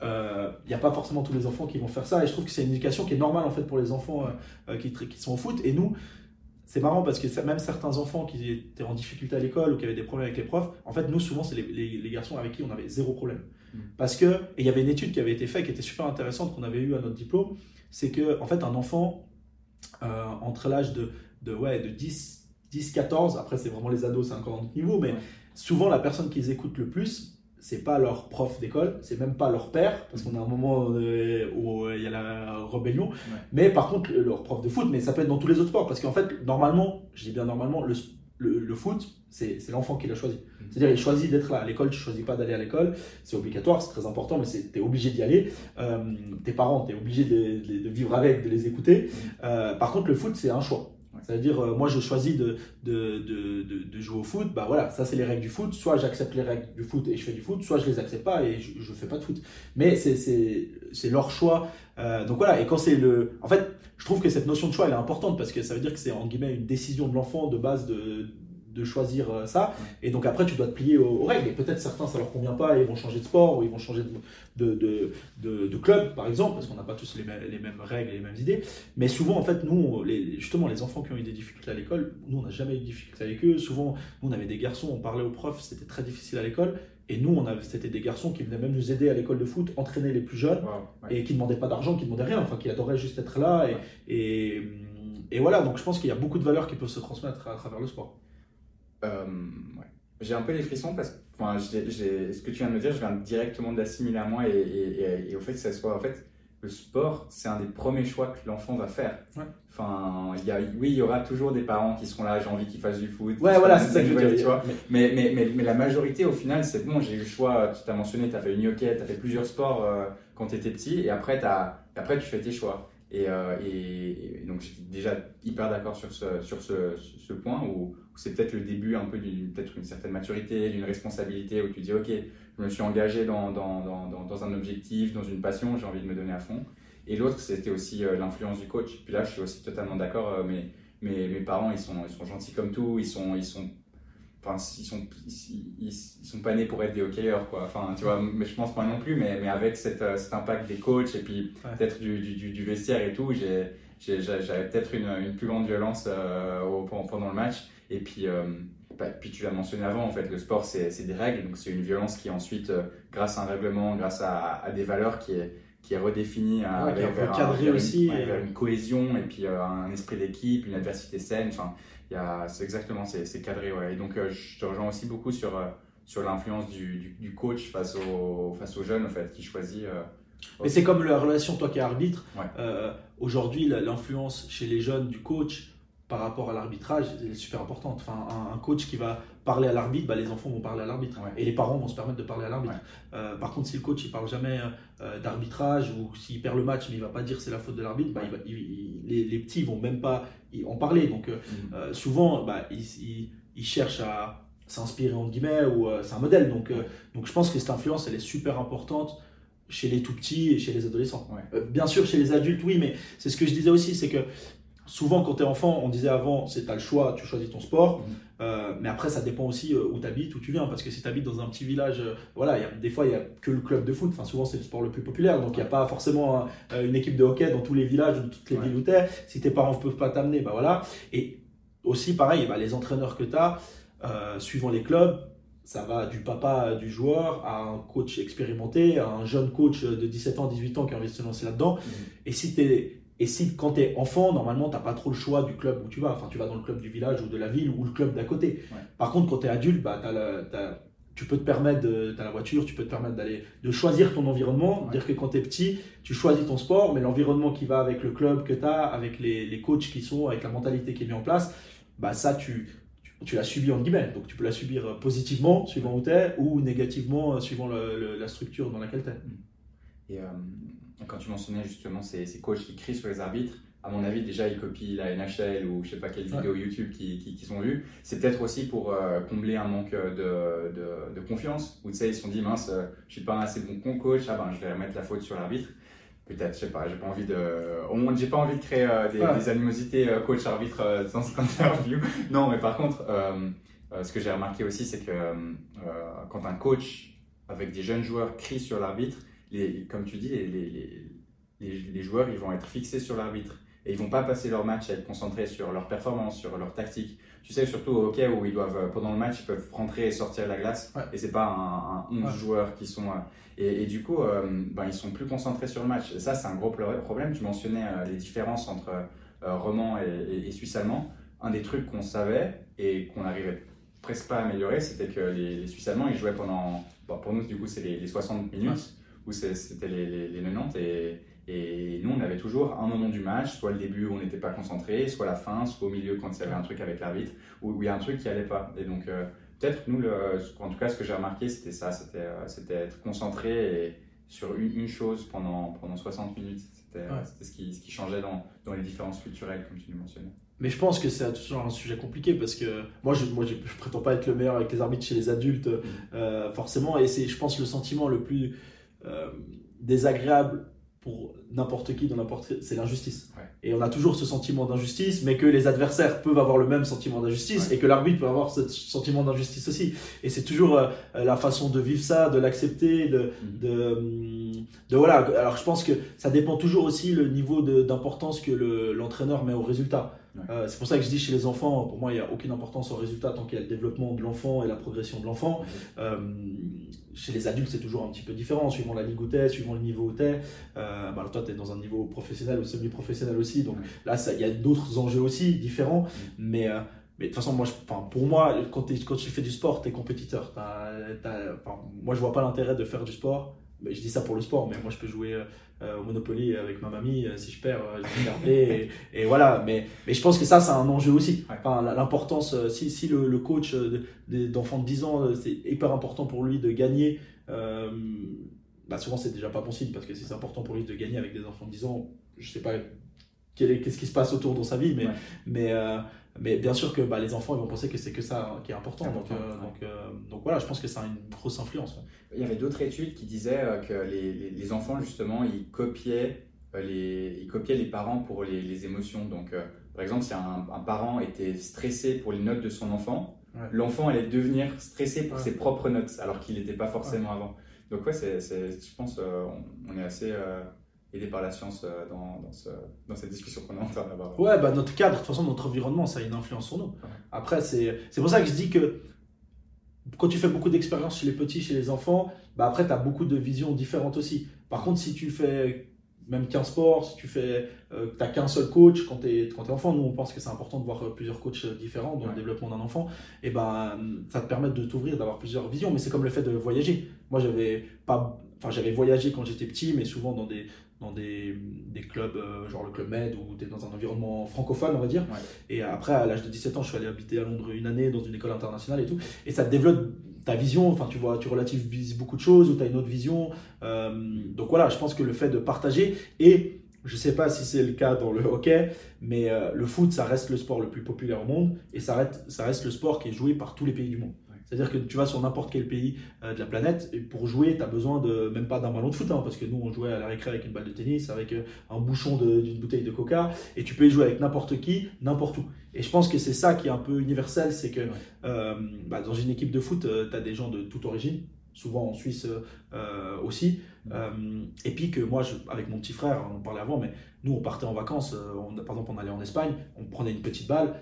il euh, n'y a pas forcément tous les enfants qui vont faire ça. Et je trouve que c'est une éducation qui est normale en fait pour les enfants euh, euh, qui, qui, sont au foot. Et nous, c'est marrant parce que même certains enfants qui étaient en difficulté à l'école ou qui avaient des problèmes avec les profs, en fait, nous, souvent, c'est les, les, garçons avec qui on avait zéro problème. Mm. Parce que, et il y avait une étude qui avait été faite qui était super intéressante qu'on avait eu à notre diplôme, c'est que, en fait, un enfant entre l'âge de, de, ouais, de 10, 10, 14, après, c'est vraiment les ados, c'est encore un autre niveau, mais souvent, la personne qu'ils écoutent le plus, c'est pas leur prof d'école, c'est même pas leur père, parce qu'on a un moment euh, où il y a la rébellion, mais par contre leur prof de foot, mais ça peut être dans tous les autres sports, parce qu'en fait, normalement, je dis bien normalement, le, le, foot, c'est l'enfant qui l'a choisi. Mm. C'est-à-dire, il choisit d'être là. À l'école, tu choisis pas d'aller à l'école, c'est obligatoire, c'est très important, mais tu es obligé d'y aller. Euh, tes parents, tu es obligé de, de, vivre avec, de les écouter. Mm. Euh, par contre, le foot, c'est un choix. C'est-à-dire, euh, moi, je choisis de, de, de, jouer au foot. Bah voilà, ça, c'est les règles du foot. Soit j'accepte les règles du foot et je fais du foot, soit je les accepte pas et je ne fais pas de foot. Mais c'est leur choix. Euh, donc voilà, et quand c'est le. En fait, je trouve que cette notion de choix, elle est importante parce que ça veut dire que c'est, en guillemets, une décision de l'enfant de base de de choisir euh, ça. Et donc après, tu dois te plier aux, règles. Et peut-être certains, ça leur convient pas et ils vont changer de sport ou ils vont changer de, de, de, de, club, par exemple, parce qu'on n'a pas tous les, mêmes, les mêmes règles et les mêmes idées. Mais souvent, en fait, nous, les, justement, les enfants qui ont eu des difficultés à l'école, nous, on n'a jamais eu de difficultés avec eux. Souvent, nous, on avait des garçons, on parlait aux profs, c'était très difficile à l'école. Et nous, on avait, c'était des garçons qui venaient même nous aider à l'école de foot, entraîner les plus jeunes, et qui ne demandaient pas d'argent, qui ne demandaient rien, enfin, qui adoraient juste être là. Et, et, et, voilà, donc je pense qu'il y a beaucoup de valeurs qui peuvent se transmettre à travers le sport. Euh, ouais. J'ai un peu les frissons parce que enfin, ce que tu viens de me dire, je viens directement d'assimiler à moi et, et, et, au fait que ça soit en fait le sport, c'est un des premiers choix que l'enfant va faire. Ouais. Enfin, y a, oui, il y aura toujours des parents qui seront là, j'ai envie qu'ils fassent du foot. Ouais, voilà, c'est ça que je veux dire. Mais, mais, mais, mais, la majorité, au final, c'est bon, j'ai eu le choix. Tu t'as mentionné, tu as fait une hockey, tu as fait plusieurs sports euh, quand tu étais petit, et après, as, après, tu fais tes choix. Euh, et, donc, j'étais déjà hyper d'accord sur ce, sur ce, point où c'est peut-être le début un peu d'une peut-être une certaine maturité, d'une responsabilité où tu dis ok, je me suis engagé dans, dans, dans, un objectif, dans une passion, j'ai envie de me donner à fond. Et l'autre, c'était aussi euh, l'influence du coach. Puis là, je suis aussi totalement d'accord. Euh, mais mes, parents, ils sont, ils sont gentils comme tout. Ils sont, enfin, ils sont, ils, sont pas nés pour être des hockeyeurs, quoi. Enfin, tu vois, mais je pense pas non plus. Mais, mais avec cette, euh, cet impact des coachs et puis peut-être du, du, du, vestiaire et tout, j'avais peut-être une, une, plus grande violence pendant le match. Et puis, euh, bah, puis tu l'as mentionné avant, en fait, le sport, c'est des règles, donc c'est une violence qui ensuite, euh, grâce à un règlement, grâce à, à, des valeurs, qui est, qui est redéfini ouais, vers, vers, aussi, une, vers une cohésion et puis un esprit d'équipe, une adversité saine. Enfin, c'est exactement, c'est cadré. Ouais. Et donc, je te rejoins aussi beaucoup sur, sur l'influence du, du, coach face, au, face aux jeunes, en fait, qui choisit. Mais c'est comme la relation, toi qui es arbitre. Aujourd'hui, l'influence chez les jeunes du coach, par rapport à l'arbitrage est super importante. Enfin, un, coach qui va parler à l'arbitre, bah, les enfants vont parler à l'arbitre et les parents vont se permettre de parler à l'arbitre. Euh, par contre, si le coach il parle jamais euh, d'arbitrage ou s'il perd le match mais il va pas dire c'est la faute de l'arbitre, bah, les, les, petits vont même pas en parler. Donc euh, mm. souvent, bah, ils, ils, cherchent à s'inspirer en guillemets ou c'est un modèle. Donc, donc je pense que cette influence elle est super importante chez les tout petits et chez les adolescents. bien sûr, chez les adultes, oui, mais c'est ce que je disais aussi, c'est que souvent quand tu es enfant, on disait avant, c'est tu as le choix, tu choisis ton sport. Mhm. Euh, mais après, ça dépend aussi euh, où tu habites, où tu viens. Parce que si tu habites dans un petit village, euh, voilà, y a, des fois, il n'y a que le club de foot. Enfin, souvent, c'est le sport le plus populaire. Donc, il n'y a pas forcément une équipe de hockey dans tous les villages, dans toutes les villes où tu es. Si tes parents ne peuvent pas t'amener, bah voilà. Et aussi, pareil, bah, les entraîneurs que tu as, suivant les clubs, ça va du papa du joueur à un coach expérimenté, à un jeune coach de 17 ans, 18 ans qui a envie de se lancer là-dedans. Mhm. Et si tu es et si quand tu es enfant, normalement, tu n'as pas trop le choix du club où tu vas. Enfin, tu vas dans le club du village ou de la ville ou le club d'à côté. Par contre, quand tu es adulte, bah, tu peux te permettre, tu as la voiture, tu peux te permettre d'aller, de choisir ton environnement. Dire que quand tu es petit, tu choisis ton sport, mais l'environnement qui va avec le club que tu as, avec les, les, coachs qui sont, avec la mentalité qui est mise en place, bah, ça, tu, tu, l'as subi en guillemets. Donc, tu peux la subir positivement, suivant où tu es, ou négativement, suivant la structure dans laquelle tu es. Et, euh, quand tu mentionnais justement ces, ces, coachs qui crient sur les arbitres, à mon avis, déjà, ils copient la NHL ou je sais pas quelle vidéo YouTube qu'ils qui, qui, ont vues. C'est peut-être aussi pour euh, combler un manque de, de, de confiance, où tu sais, ils se sont dit, mince, euh, je suis pas un assez bon coach, ah ben, je vais remettre la faute sur l'arbitre. Peut-être, je sais pas, j'ai pas envie de, au moins, j'ai pas envie de créer euh, des, des, animosités coach-arbitre dans cette interview. non, mais par contre, ce que j'ai remarqué aussi, c'est que quand un coach avec des jeunes joueurs crie sur l'arbitre, les, comme tu dis, les, les, les, joueurs ils vont être fixés sur l'arbitre et ils vont pas passer leur match à être concentrés sur leur performance, sur leur tactique. Tu sais, surtout au hockey où ils doivent, pendant le match, ils peuvent rentrer et sortir de la glace et et c'est pas un, un 11 joueurs qui sont. Euh, et, et, du coup, euh, ben, ils sont plus concentrés sur le match. Et ça, c'est un gros problème. Tu mentionnais euh, les différences entre roman et, et, suisse allemand. Un des trucs qu'on savait et qu'on n'arrivait presque pas à améliorer, c'était que les, Suisses allemands, ils jouaient pendant. pour nous, du coup, c'est les, 60 minutes où c'était les, les, 90 et, et, nous on avait toujours un moment du match, soit le début où on n'était pas concentré, soit la fin, soit au milieu quand il y avait un truc avec l'arbitre, où, il y a un truc qui allait pas. Et donc euh, peut-être nous, le, en tout cas ce que j'ai remarqué c'était ça, c'était euh, être concentré et sur une, chose pendant, pendant 60 minutes. C'était ce, qui, ce qui changeait dans, dans les différences culturelles comme tu le mentionnais. Mais je pense que c'est toujours un sujet compliqué parce que moi, je, moi, je, prétends pas être le meilleur avec les arbitres chez les adultes, mm. euh, forcément. Et c'est, je pense, le sentiment le plus euh, désagréable pour n'importe qui dans n'importe c'est l'injustice. Et on a toujours ce sentiment d'injustice, mais que les adversaires peuvent avoir le même sentiment d'injustice et que l'arbitre peut avoir ce sentiment d'injustice aussi. Et c'est toujours euh, la façon de vivre ça, de l'accepter, de, mm-hmm. de, de, voilà. Alors je pense que ça dépend toujours aussi le niveau d'importance que l'entraîneur met au résultat. Euh, c'est pour ça que je dis chez les enfants, pour moi, il n'y a aucune importance au résultat tant qu'il y a le développement de l'enfant et la progression de l'enfant. Euh, chez les adultes, c'est toujours un petit peu différent, suivant la ligue où tu suivant le niveau où tu es. Euh, bah, toi, tu es dans un niveau professionnel ou semi-professionnel aussi, donc là, il y a d'autres enjeux aussi différents. Mais, mais de toute façon, moi, je, pour moi, quand, quand tu fais du sport, tu es compétiteur. moi, je vois pas l'intérêt de faire du sport je dis ça pour le sport, mais moi je peux jouer euh, au Monopoly avec ma mamie. Euh, si je perds, euh, je vais garder. et, voilà. Mais, mais je pense que ça, c'est un enjeu aussi. Enfin, L'importance, si, si le, le coach d'enfants de, 10 ans, c'est hyper important pour lui de gagner. bah souvent, c'est déjà pas possible parce que si c'est important pour lui de gagner avec des enfants de 10 ans, je sais pas qu'est-ce qui se passe autour dans sa vie, mais, mais, mais bien sûr que bah, les enfants ils vont penser que c'est que ça qui est important. donc, euh, donc, euh, donc, voilà, je pense que ça a une grosse influence. Il y avait d'autres études qui disaient euh, que les, les, enfants, justement, ils copiaient les, ils copiaient les parents pour les, les émotions. Donc, par exemple, si un, un, parent était stressé pour les notes de son enfant, l'enfant allait devenir stressé pour ses propres notes, alors qu'il n'était pas forcément avant. Donc ouais, c'est, je pense on, est assez aidé par la science euh, dans, dans, ce, dans cette discussion qu'on est en train d'avoir. Ouais, bah notre cadre, de toute façon, notre environnement, ça a une influence sur nous. Après, c'est pour ça que je dis que quand tu fais beaucoup d'expériences chez les petits, chez les enfants, bah après, tu as beaucoup de visions différentes aussi. Par contre, si tu fais même qu'un sport, si tu fais, euh, t'as qu'un seul coach quand tu es, es enfant, nous on pense que c'est important de voir euh, plusieurs coachs différents dans le développement d'un enfant, et ben ça te permet de t'ouvrir, d'avoir plusieurs visions, mais c'est comme le fait de voyager. Moi j'avais pas, enfin j'avais voyagé quand j'étais petit, mais souvent dans des, dans des, des clubs, genre le Club Med, où tu es dans un environnement francophone, on va dire. Et après, à l'âge de 17 ans, je suis allé habiter à Londres une année dans une école internationale et tout. Et ça te développe ta vision, enfin tu vois, tu relativises beaucoup de choses ou tu as une autre vision. Euh, donc voilà, je pense que le fait de partager et je sais pas si c'est le cas dans le hockey, mais euh, le foot, ça reste le sport le plus populaire au monde et ça reste, ça reste le sport qui est joué par tous les pays du monde. C'est-à-dire que tu vas sur n'importe quel pays euh, de la planète, et pour jouer, tu as besoin de même pas d'un ballon de foot, hein, parce que nous, on jouait à la récré avec une balle de tennis, avec euh, un bouchon d'une bouteille de coca, et tu peux y jouer avec n'importe qui, n'importe où. Et je pense que c'est ça qui est un peu universel, c'est que euh, bah, dans une équipe de foot, tu as des gens de toute origine, souvent en Suisse aussi. et puis que moi, avec mon petit frère, on en parlait avant, mais nous, on partait en vacances, par exemple, on allait en Espagne, on prenait une petite balle,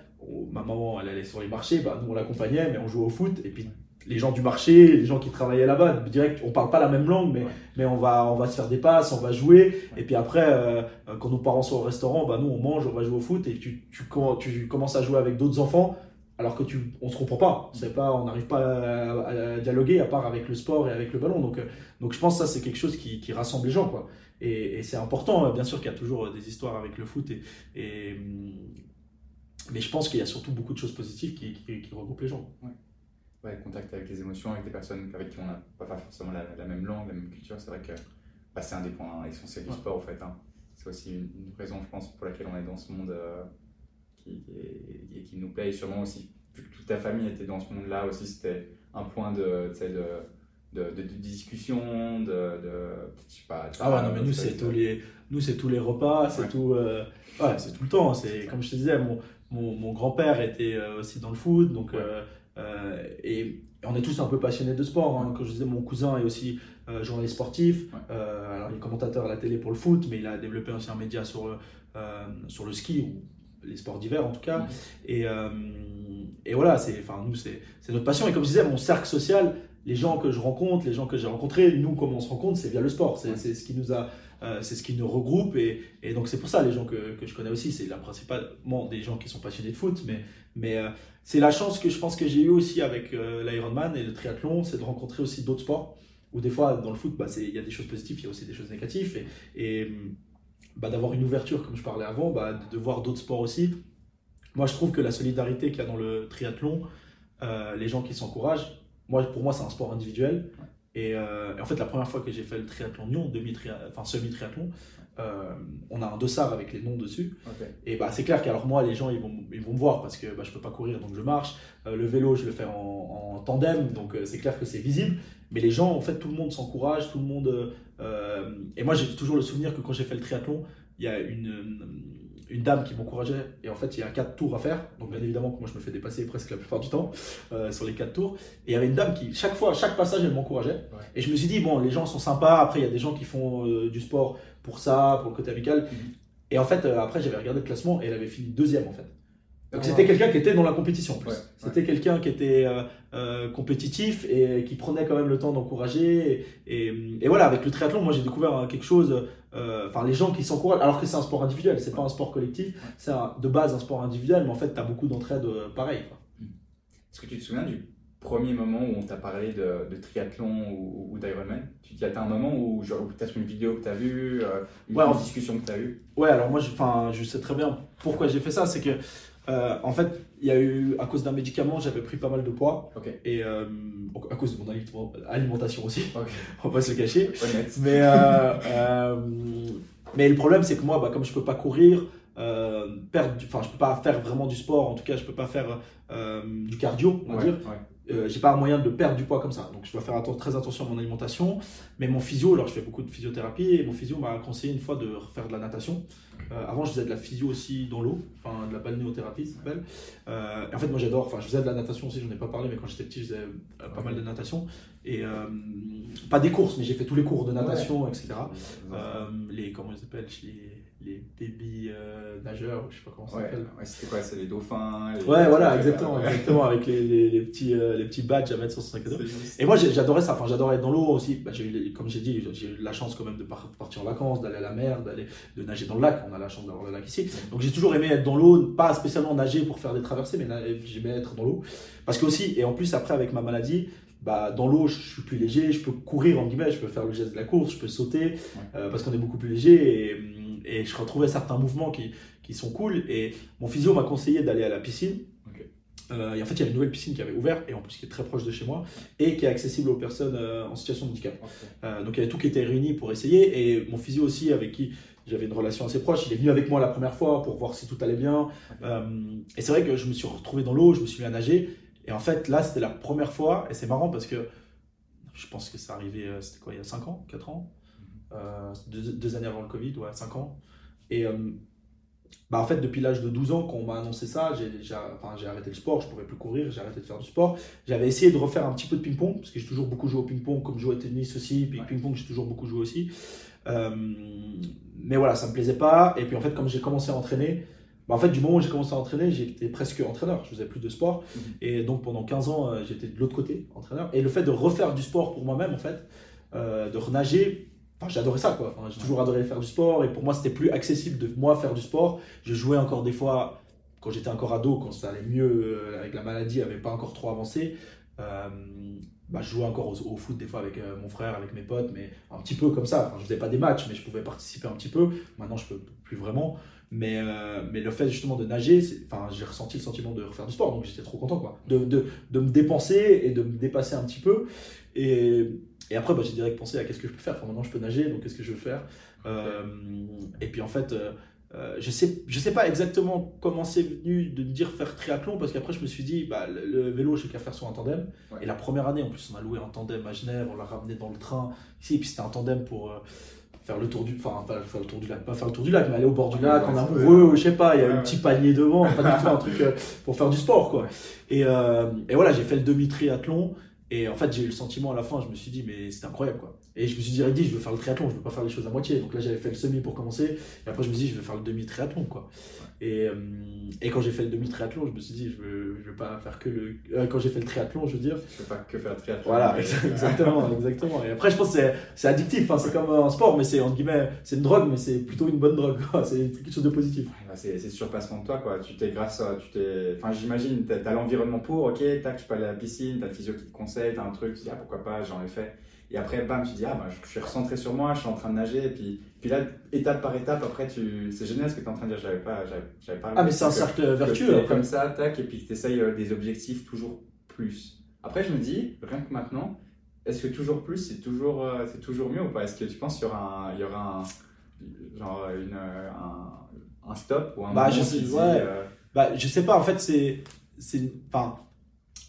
ma maman, elle allait sur les marchés, bah, nous on l'accompagnait, mais on jouait au foot. Et puis les gens du marché, les gens qui travaillaient là-bas, direct, on parle pas la même langue, mais, mais on, va, on va se faire des passes, on va jouer. Et puis après, euh, quand nos parents sont au restaurant, bah, nous on mange, on va jouer au foot. Et tu, tu, tu commences à jouer avec d'autres enfants, alors que tu, on se comprend pas. C'est pas, on n'arrive pas à, dialoguer à part avec le sport et avec le ballon. Donc, euh, donc je pense que ça c'est quelque chose qui, qui rassemble les gens, quoi. Et, et c'est important. Bien sûr qu'il y a toujours des histoires avec le foot et, et mais je pense qu'il y a surtout beaucoup de choses positives qui, qui, regroupent les gens. Ouais. ouais. contact avec les émotions, avec des personnes avec qui on n'a pas forcément la, même langue, la même culture. C'est vrai que bah, c'est un des points essentiels du sport, en fait. Hein. C'est aussi une, raison, je pense, pour laquelle on est dans ce monde euh, qui, qui, qui, nous plaît. Et sûrement aussi, vu que toute ta famille était dans ce monde-là aussi, c'était un point de, de, de, de, discussion, de, de, je sais pas. Ah ouais, non, mais nous, c'est tous les, nous, c'est tous les repas, c'est tout, euh, ouais, c'est tout le temps. C'est, comme je te disais, mon, mon, grand-père était euh, aussi dans le foot, donc, euh, euh, et on est tous un peu passionnés de sport. Hein. Comme je disais, mon cousin est aussi journaliste sportif. alors, il est commentateur à la télé pour le foot, mais il a développé aussi un média sur, sur le ski, ou les sports d'hiver en tout cas. Et, et voilà, c'est, enfin, nous, c'est, notre passion. Et comme je disais, mon cercle social, les gens que je rencontre, les gens que j'ai rencontrés, nous, comment on se rencontre, c'est via le sport. C'est, ce qui nous a euh, c'est ce qui nous regroupe et, donc c'est pour ça les gens que, que je connais aussi, c'est là principalement des gens qui sont passionnés de foot, mais, mais euh, c'est la chance que je pense que j'ai eu aussi avec euh, l'Ironman et le triathlon, c'est de rencontrer aussi d'autres sports où des fois dans le foot, bah, il y a des choses positives, il y a aussi des choses négatives et, et bah, d'avoir une ouverture comme je parlais avant, bah, de, voir d'autres sports aussi. Moi je trouve que la solidarité qu'il y a dans le triathlon, les gens qui s'encouragent, moi, pour moi c'est un sport individuel. Euh, et, en fait, la première fois que j'ai fait le triathlon Lyon, demi enfin semi-triathlon, euh, on a un dossard avec les noms dessus. Et bah, c'est clair qu'alors moi, les gens, ils vont, ils vont me voir parce que bah, je peux pas courir, donc je marche. Euh, le vélo, je le fais en, tandem, donc c'est clair que c'est visible. Mais les gens, en fait, tout le monde s'encourage, tout le monde. et moi, j'ai toujours le souvenir que quand j'ai fait le triathlon, il y a une une dame qui m'encourageait. Et en fait, il y a quatre tours à faire. Donc, bien évidemment, que moi, je me fais dépasser presque la plupart du temps euh, sur les quatre tours. Et il y avait une dame qui, chaque fois, chaque passage, elle m'encourageait. Et je me suis dit, bon, les gens sont sympas. Après, il y a des gens qui font euh, du sport pour ça, pour le côté amical. Mhm. Et en fait, euh, après, j'avais regardé le classement et elle avait fini deuxième, en fait. Donc c'était quelqu'un qui était dans la compétition. c'était quelqu'un qui était compétitif et qui prenait quand même le temps d'encourager. Et, et, voilà, avec le triathlon, moi j'ai découvert quelque chose. Euh, enfin, les gens qui s'encouragent, alors que c'est un sport individuel, c'est pas un sport collectif, c'est de base un sport individuel, mais en fait, tu as beaucoup d'entraide pareil. Est-ce que tu te souviens du premier moment où on t'a parlé de, de, triathlon ou, ou d'Ironman? Tu y a un moment où, genre, peut-être une vidéo que tu as vue, une, ouais, discussion que tu as eue? Ouais, alors moi, je, je sais très bien pourquoi j'ai fait ça. C'est que euh, en fait, il y a eu, à cause d'un médicament, j'avais pris pas mal de poids. Et euh, à cause de mon alimentation aussi. On va pas se le cacher. Mais, euh, mais le problème, c'est que moi, bah, comme je peux pas courir, perdre, enfin, je peux pas faire vraiment du sport. En tout cas, je peux pas faire du cardio, on va dire. Euh, j'ai pas un moyen de perdre du poids comme ça. Donc je dois faire très attention à mon alimentation. Mais mon physio, alors je fais beaucoup de physiothérapie et mon physio m'a conseillé une fois de faire de la natation. Euh, avant je faisais de la physio aussi dans l'eau, enfin de la balnéothérapie ça s'appelle. Euh, en fait moi j'adore, enfin je faisais de la natation aussi, j'en ai pas parlé, mais quand j'étais petit je faisais pas mal de natation. Et pas des courses, mais j'ai fait tous les cours de natation, etc. les, comment ils s'appellent les, les baby euh, nageurs, je sais pas comment ça s'appelle. Ouais, c'était quoi C'est les dauphins Ouais, voilà, exactement, exactement, avec les, les, petits, euh, les petits badges à mettre sur son sac à dos. Et moi, j'adorais ça, enfin, j'adorais être dans l'eau aussi. Bah, eu, comme j'ai dit, j'ai eu la chance quand même de partir en vacances, d'aller à la mer, d'aller de nager dans le lac. On a la chance d'avoir le lac ici. Donc j'ai toujours aimé être dans l'eau, pas spécialement nager pour faire des traversées, mais j'aimais être dans l'eau. Parce que aussi, et en plus, après, avec ma maladie, bah, dans l'eau, je suis plus léger, je peux courir en guillemets, je peux faire le geste de la course, je peux sauter, euh, parce qu'on est beaucoup plus léger. Et, et je retrouvais certains mouvements qui, qui sont cool. Et mon physio m'a conseillé d'aller à la piscine. Euh, et en fait, il y a une nouvelle piscine qui avait ouvert, et en plus qui est très proche de chez moi, et qui est accessible aux personnes euh, en situation de handicap. Euh, donc il y avait tout qui était réuni pour essayer, et mon physio aussi, avec qui j'avais une relation assez proche, il est venu avec moi la première fois pour voir si tout allait bien. et c'est vrai que je me suis retrouvé dans l'eau, je me suis mis à nager, et en fait là, c'était la première fois, et c'est marrant parce que je pense que ça arrivait, c'était quoi, il y a 5 ans, 4 ans euh, deux, années avant le Covid, ouais, 5 ans. Et euh, bah en fait, depuis l'âge de 12 ans, quand on m'a annoncé ça, j'ai enfin, arrêté le sport, je ne pouvais plus courir, j'ai arrêté de faire du sport. J'avais essayé de refaire un petit peu de ping-pong, parce que j'ai toujours beaucoup joué au ping-pong, comme je jouais au tennis aussi, puis ping-pong, j'ai toujours beaucoup joué aussi. Euh, mais voilà, ça ne me plaisait pas. Et puis en fait, comme j'ai commencé à entraîner, bah en fait, du moment où j'ai commencé à entraîner, j'étais presque entraîneur, je faisais plus de sport. Mhm. Et donc pendant 15 ans, j'étais de l'autre côté, entraîneur. Et le fait de refaire du sport pour moi-même, en fait, de renager, Enfin, j'adorais ça, quoi. j'ai toujours adoré faire du sport et pour moi, c'était plus accessible de moi faire du sport. Je jouais encore des fois, quand j'étais encore ado, quand ça allait mieux euh, avec la maladie, n'avait pas encore trop avancé. Euh, bah, je jouais encore au, foot des fois avec euh, mon frère, avec mes potes, mais un petit peu comme ça. Enfin, je faisais pas des matchs, mais je pouvais participer un petit peu. Maintenant, je peux plus vraiment. Mais, mais le fait justement de nager, enfin, j'ai ressenti le sentiment de refaire du sport, donc j'étais trop content quoi. De, de, de, me dépenser et de me dépasser un petit peu. Et, et après, bah, j'ai direct pensé à qu'est-ce que je peux faire. Enfin, maintenant, je peux nager, donc qu'est-ce que je veux faire euh, Et puis en fait, euh, euh, je sais, je sais pas exactement comment c'est venu de me dire faire triathlon, parce qu'après, je me suis dit, bah, le, vélo, je sais qu'à faire sur un tandem. Et la première année, en plus, on a loué un tandem à Genève, on l'a ramené dans le train ici, et puis c'était un tandem pour faire le tour du enfin faire le tour du lac pas faire le tour du lac mais aller au bord du lac en amoureux je sais pas il y a un petit panier devant pas du tout un truc pour faire du sport quoi. Et, et voilà j'ai fait le demi triathlon et en fait, j'ai eu le sentiment à la fin, je me suis dit, mais c'est incroyable quoi. Et je me suis dit, je veux faire le triathlon, je veux pas faire les choses à moitié. Donc là, j'avais fait le semi pour commencer. Et après, je me suis dit, je veux faire le demi-triathlon quoi. Et, euh, et quand j'ai fait le demi-triathlon, je me suis dit, je veux, je veux pas faire que le. Euh, quand j'ai fait le triathlon, je veux dire. Je veux pas que faire le triathlon. Voilà, exactement, exactement. Et après, je pense que c'est addictif, hein, c'est comme un sport, mais c'est entre guillemets, c'est une drogue, mais c'est plutôt une bonne drogue, c'est quelque chose de positif. C'est surpassement de toi, quoi. Tu t'es grâce à. Tu t'es, enfin, j'imagine, tu as, l'environnement pour, ok, tac, tu peux aller à la piscine, tu as le physio qui te conseille, tu as un truc, tu dis, ah, pourquoi pas, j'en ai fait. Et après, bam, tu dis, ah, bah, je suis recentré sur moi, je suis en train de nager. Et puis, puis là, étape par étape, après, tu... c'est génial ce que tu es en train de dire. J'avais pas, j'avais pas. Ah, mais c'est un cercle vertueux. Comme ça, tac, et puis tu essayes euh, des objectifs toujours plus. Après, je me dis, rien que maintenant, est-ce que toujours plus, c'est toujours, euh, c'est toujours mieux ou pas? Est-ce que tu penses qu'il y aura un, il y aura un, genre une, un, un stop ou un bah, je sais, ouais. Euh, bah, je sais pas, en fait, c'est. Enfin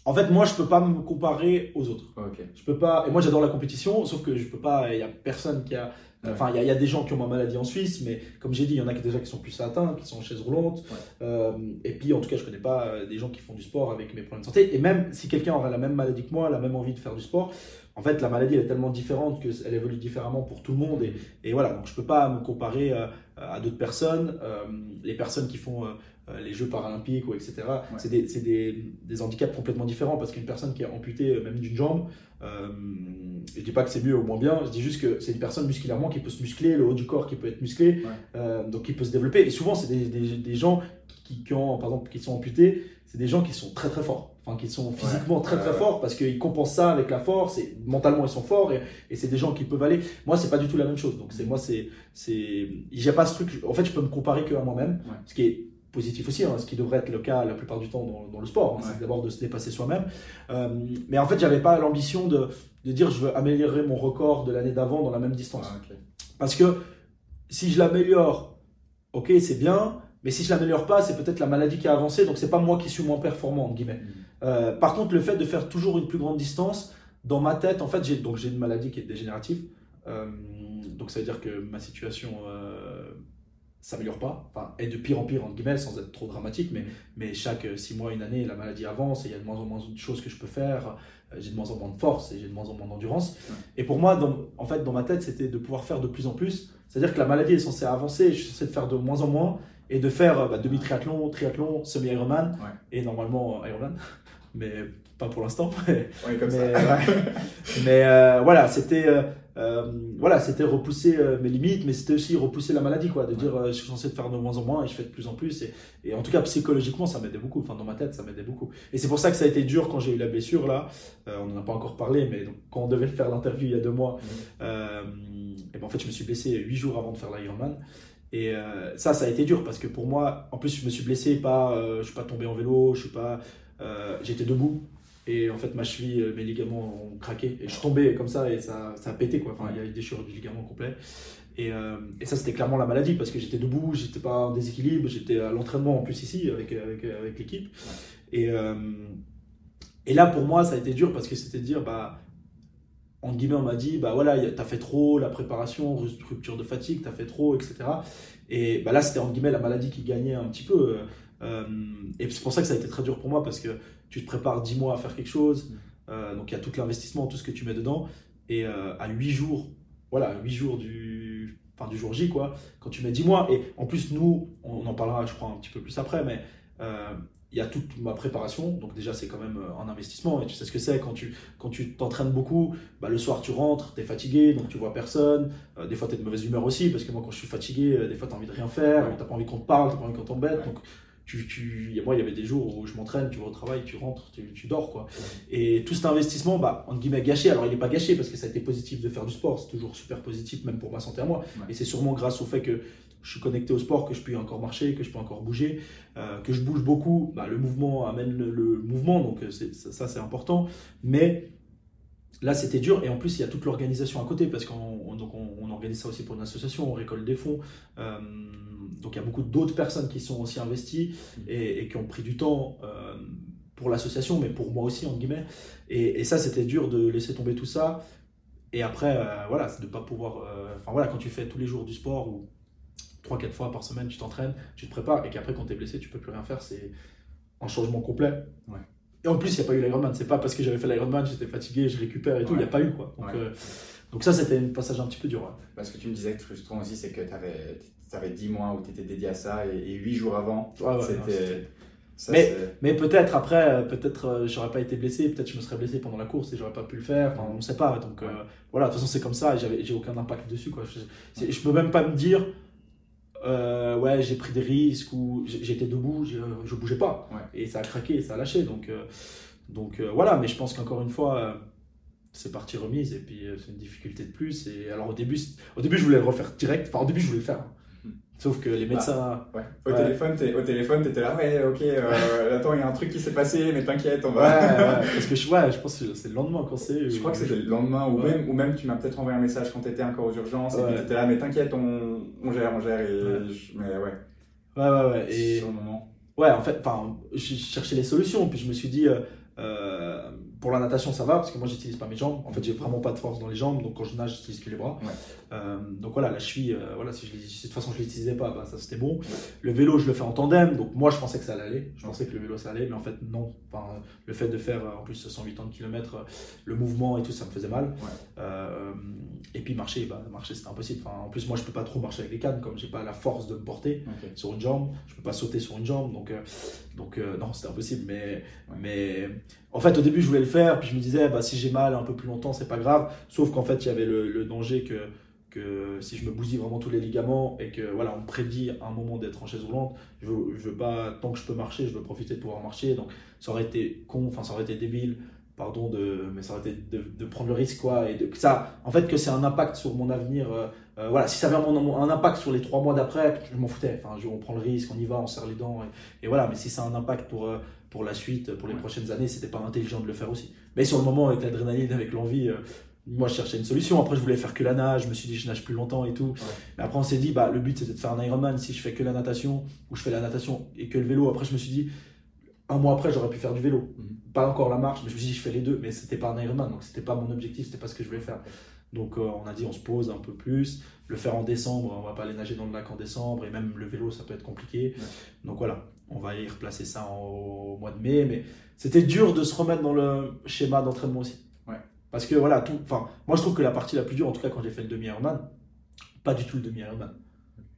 en fait, moi, je peux pas me comparer aux autres. Ok. Je peux pas. Et moi, j'adore la compétition, sauf que je peux pas. Il y a personne qui a. Enfin, il y, a des gens qui ont ma maladie en Suisse, mais comme j'ai dit, il y en a qui déjà qui sont plus atteints, qui sont en chaise roulante. Euh, et puis, en tout cas, je connais pas euh, des gens qui font du sport avec mes problèmes de santé. Et même si quelqu'un aurait la même maladie que moi, la même envie de faire du sport, en fait, la maladie est tellement différente qu'elle évolue différemment pour tout le monde. Et, et, voilà, donc je peux pas me comparer euh, à d'autres personnes. les personnes qui font euh, les Jeux paralympiques ou etc. C'est des, des, des, handicaps complètement différents parce qu'une personne qui est amputée euh, même d'une jambe, euh, je dis pas que c'est mieux ou moins bien, je dis juste que c'est une personne musculairement qui peut se muscler, le haut du corps qui peut être musclé, euh, donc qui peut se développer. Et souvent, c'est des, des, gens qui, qui, ont, par exemple, qui sont amputés, c'est des gens qui sont très très forts, enfin qui sont physiquement très très forts parce qu'ils compensent ça avec la force et mentalement ils sont forts et, et c'est des gens qui peuvent aller. Moi, c'est pas du tout la même chose. Donc c'est moi, c'est c'est, j'ai pas ce truc. En fait, je peux me comparer que à moi-même, ce qui est positif aussi, hein, ce qui devrait être le cas la plupart du temps dans, le sport, hein, c'est d'abord de se dépasser soi-même. Euh, mais en fait, j'avais pas l'ambition de, de, dire je veux améliorer mon record de l'année d'avant dans la même distance. Ah, Parce que si je l'améliore, ok, c'est bien, mais si je l'améliore pas, c'est peut-être la maladie qui a avancé, donc c'est pas moi qui suis moins performant, entre guillemets. Mm. Euh, par contre, le fait de faire toujours une plus grande distance, dans ma tête, en fait, j'ai donc j'ai une maladie qui est dégénérative. Euh, donc ça veut dire que ma situation s'améliore pas, enfin, est de pire en pire, entre guillemets, sans être trop dramatique, mais, mais chaque 6 mois, une année, la maladie avance et il y a de moins en moins de choses que je peux faire, euh, j'ai de moins en moins de force et j'ai de moins en moins d'endurance. Et pour moi, dans, en fait, dans ma tête, c'était de pouvoir faire de plus en plus. C'est-à-dire que la maladie est censée avancer, je suis censé de faire de moins en moins et de faire euh, bah, demi-triathlon, triathlon, semi-Ironman et normalement Ironman, mais pas pour l'instant. mais, mais euh, voilà, c'était euh, voilà, c'était repousser euh, mes limites, mais c'était aussi repousser la maladie, quoi, de dire je suis censé faire de moins en moins et je fais de plus en plus. Et, en tout cas, psychologiquement, ça m'aidait beaucoup. Enfin, dans ma tête, ça m'aidait beaucoup. Et c'est pour ça que ça a été dur quand j'ai eu la blessure, là. on n'en a pas encore parlé, mais quand on devait faire l'interview il y a deux mois, et ben, en fait, je me suis blessé huit jours avant de faire l'Ironman. Et ça, ça a été dur parce que pour moi, en plus, je me suis blessé, pas, je suis pas tombé en vélo, je suis pas, j'étais debout. Et en fait, ma cheville, euh, mes ligaments ont craqué. Et je tombé comme ça et ça, ça a pété. Quoi. Il y a eu des déchirure du ligament complet. Et, euh, et ça, c'était clairement la maladie parce que j'étais debout, j'étais pas en déséquilibre, j'étais à l'entraînement en plus ici avec, avec, avec l'équipe. Et, euh, et là, pour moi, ça a été dur parce que c'était de dire, bah, en guillemets, on m'a dit, bah voilà, t'as fait trop, la préparation, rupture de fatigue, t'as fait trop, etc. Et bah là, c'était en guillemets la maladie qui gagnait un petit peu. Euh, et c'est pour ça que ça a été très dur pour moi parce que tu te prépares 10 mois à faire quelque chose, mm. euh, donc il y a tout l'investissement, tout ce que tu mets dedans, et euh, à 8 jours, voilà, 8 jours du, enfin, du jour J, quoi, quand tu mets 10 mois, et en plus, nous, on en parlera, je crois, un petit peu plus après, mais il y a toute ma préparation, donc déjà c'est quand même un investissement, et tu sais ce que c'est quand tu quand tu t'entraînes beaucoup, bah, le soir tu rentres, tu es fatigué, donc tu vois personne, des fois tu es de mauvaise humeur aussi, parce que moi quand je suis fatigué, des fois tu as envie de rien faire, tu pas envie qu'on te parle, tu pas envie qu'on t'embête, donc tu, tu, moi, il y avait des jours où je m'entraîne, tu vas au travail, tu rentres, tu, tu dors, quoi. Et tout cet investissement, bah, entre guillemets, gâché. Alors, il n'est pas gâché parce que ça a été positif de faire du sport. C'est toujours super positif, même pour ma santé à moi. Et c'est sûrement grâce au fait que je suis connecté au sport, que je peux encore marcher, que je peux encore bouger, euh, que je bouge beaucoup. Bah, le mouvement amène le, mouvement, donc euh, ça, c'est important. Mais là, c'était dur. Et en plus, il y a toute l'organisation à côté parce qu'on on, organise ça aussi pour une association, on récolte des fonds. Euh, donc il y a beaucoup d'autres personnes qui sont aussi investies et, qui ont pris du temps pour l'association, mais pour moi aussi, en guillemets. Et, ça, c'était dur de laisser tomber tout ça. Et après, voilà, c'est de pas pouvoir. Enfin voilà, quand tu fais tous les jours du sport 3-4 fois par semaine, tu t'entraînes, tu te prépares, et qu'après, quand tu es blessé, tu peux plus rien faire, c'est un changement complet. Et en plus, il n'y a pas eu l'Ironman. C'est pas parce que j'avais fait l'Ironman, j'étais fatigué, je récupère et tout. Il n'y a pas eu quoi. Donc, donc ça, c'était un passage un petit peu dur. Parce que tu me disais que frustrant aussi, c'est que tu avais ça fait 10 mois où tu étais dédié à ça et, 8 jours avant, c'était. mais, mais peut-être après, euh, peut-être euh, j'aurais pas été blessé, peut-être je me serais blessé pendant la course et j'aurais pas pu le faire. Enfin, on ne sait pas. Donc euh, voilà, de toute façon c'est comme ça. et J'ai aucun impact dessus. Quoi. Je, je peux même pas me dire, ouais, j'ai pris des risques ou j'étais debout, je, je bougeais pas et ça a craqué, ça a lâché. Donc donc voilà. Mais je pense qu'encore une fois c'est parti remise et puis c'est une difficulté de plus. Et alors au début, au début je voulais le refaire direct. Enfin au début je voulais le faire. Sauf que les bah, médecins. ouais. Au, téléphone, au téléphone, t'étais là, ouais, ok, euh, attends, il y a un truc qui s'est passé, mais t'inquiète, on va. ouais, parce que je, ouais, je pense que c'est le lendemain quand c'est. Je crois que c'était le lendemain, ou, même, ou même tu m'as peut-être envoyé un message quand t'étais encore aux urgences, et puis t'étais là, mais t'inquiète, on, on, gère, on gère, et mais ouais. Ouais, ouais, ouais. Et... Sur le moment. Ouais, en fait, enfin, je cherchais les solutions, puis je me suis dit, euh, euh pour la natation, ça va parce que moi, j'utilise pas mes jambes. En fait, j'ai vraiment pas de force dans les jambes, donc quand je nage, j'utilise que les bras. Euh, donc voilà, la cheville, euh, voilà, si, je, de toute façon je l'utilisais pas, bah, ça c'était bon. Le vélo, je le fais en tandem, donc moi, je pensais que ça allait aller. Je pensais que le vélo, ça allait, mais en fait, non. Enfin, le fait de faire en plus 180 km, le mouvement et tout, ça me faisait mal. Euh, et puis marcher, bah, marcher, c'était impossible. Enfin, en plus, moi, je peux pas trop marcher avec les cannes, comme j'ai pas la force de me porter sur une jambe. Je peux pas sauter sur une jambe, donc, donc non, c'était impossible. Mais, mais en fait, au début, je voulais le faire, puis je me disais, bah, si j'ai mal un peu plus longtemps, c'est pas grave. Sauf qu'en fait, il y avait le, danger que, que si je me bousille vraiment tous les ligaments et que voilà, on prédit un moment d'être en chaise roulante, je veux, pas, tant que je peux marcher, je veux profiter de pouvoir marcher. Donc, ça aurait été con, enfin, ça aurait été débile, pardon, de, mais ça aurait été de, prendre le risque, quoi. Et de, ça, en fait, que c'est un impact sur mon avenir. Euh, euh, voilà, si ça avait un, impact sur les trois mois d'après, je m'en foutais. Enfin, on prend le risque, on y va, on serre les dents. Et, et voilà, mais si ça a un impact pour. Euh, pour la suite, pour les prochaines années, c'était pas intelligent de le faire aussi. Mais sur le moment, avec l'adrénaline, avec l'envie, euh, moi je cherchais une solution. Après, je voulais faire que la nage, je me suis dit, je nage plus longtemps et tout. Mais après, on s'est dit, bah, le but c'était de faire un Ironman. Si je fais que la natation, ou je fais la natation et que le vélo, après, je me suis dit, un mois après, j'aurais pu faire du vélo. Mhm. Pas encore la marche, mais je me suis dit, je fais les deux, mais c'était pas un Ironman, donc c'était pas mon objectif, c'était pas ce que je voulais faire. Donc on a dit on se pose un peu plus. Le faire en décembre, on va pas aller nager dans le lac en décembre et même le vélo ça peut être compliqué. Donc voilà, on va y replacer ça au mois de mai. Mais c'était dur de se remettre dans le schéma d'entraînement aussi. Parce que voilà, tout, moi je trouve que la partie la plus dure, en tout cas quand j'ai fait le demi-Ironman, pas du tout le demi-Ironman.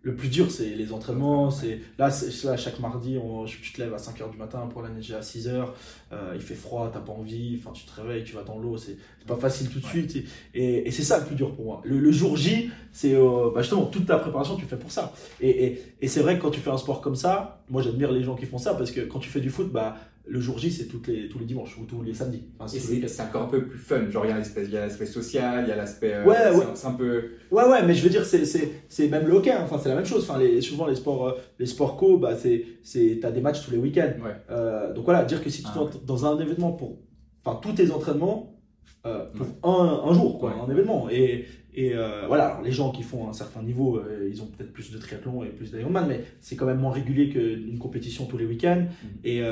Le plus dur, c'est les entraînements. C'est là, là, chaque mardi, on, tu te lèves à 5h du matin pour la neiger à 6h. Euh, il fait froid, t'as pas envie. Enfin, tu te réveilles, tu vas dans l'eau. C'est pas facile tout de suite. Et, et, c'est ça le plus dur pour moi. Le, jour J, c'est euh, bah justement toute ta préparation, tu fais pour ça. Et, et, et c'est vrai que quand tu fais un sport comme ça, moi j'admire les gens qui font ça parce que quand tu fais du foot, bah le jour J, c'est les, tous les dimanches ou tous les samedis. c'est encore un peu plus fun. Genre, il y a l'aspect social, il y a l'aspect. Euh, ouais, ouais. C'est un peu. Ouais, ouais, mais je veux dire, c'est même le hockey. Hein. Enfin, c'est la même chose. Enfin, les, souvent, les sports, euh, les sports co, bah, t'as des matchs tous les week-ends. Ouais. Euh, donc voilà, dire que si tu ah, dans un événement pour. Enfin, tous tes entraînements pour un, un, jour, quoi, un événement. Et, et voilà, les gens qui font un certain niveau, ils ont peut-être plus de triathlon et plus d'Ironman, mais c'est quand même moins régulier qu'une compétition tous les week-ends. Mm. Et,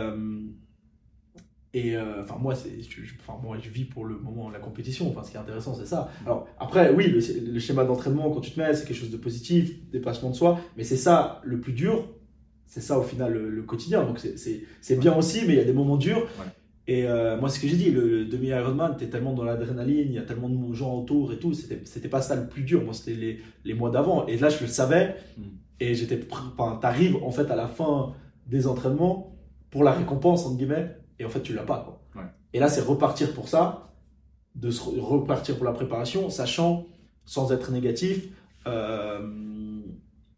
et euh, enfin, moi, c'est, enfin, moi, je vis pour le moment la compétition. Enfin, ce qui est intéressant, c'est ça. Alors, après, oui, le, schéma d'entraînement, quand tu te mets, c'est quelque chose de positif, déplacement de soi. Mais c'est ça le plus dur. C'est ça, au final, le, quotidien. Donc, c'est bien aussi, mais il y a des moments durs. Et euh, moi, ce que j'ai dit, le, demi-Ironman, t'es tellement dans l'adrénaline, il y a tellement de gens autour et tout. C'était pas ça le plus dur. Moi, c'était les, les, mois d'avant. Et là, je le savais. Mm. Et j'étais. Enfin, t'arrives, en fait, à la fin des entraînements pour la récompense, entre guillemets et en fait tu l'as pas quoi. Et là c'est repartir pour ça, de se repartir pour la préparation, sachant sans être négatif, euh,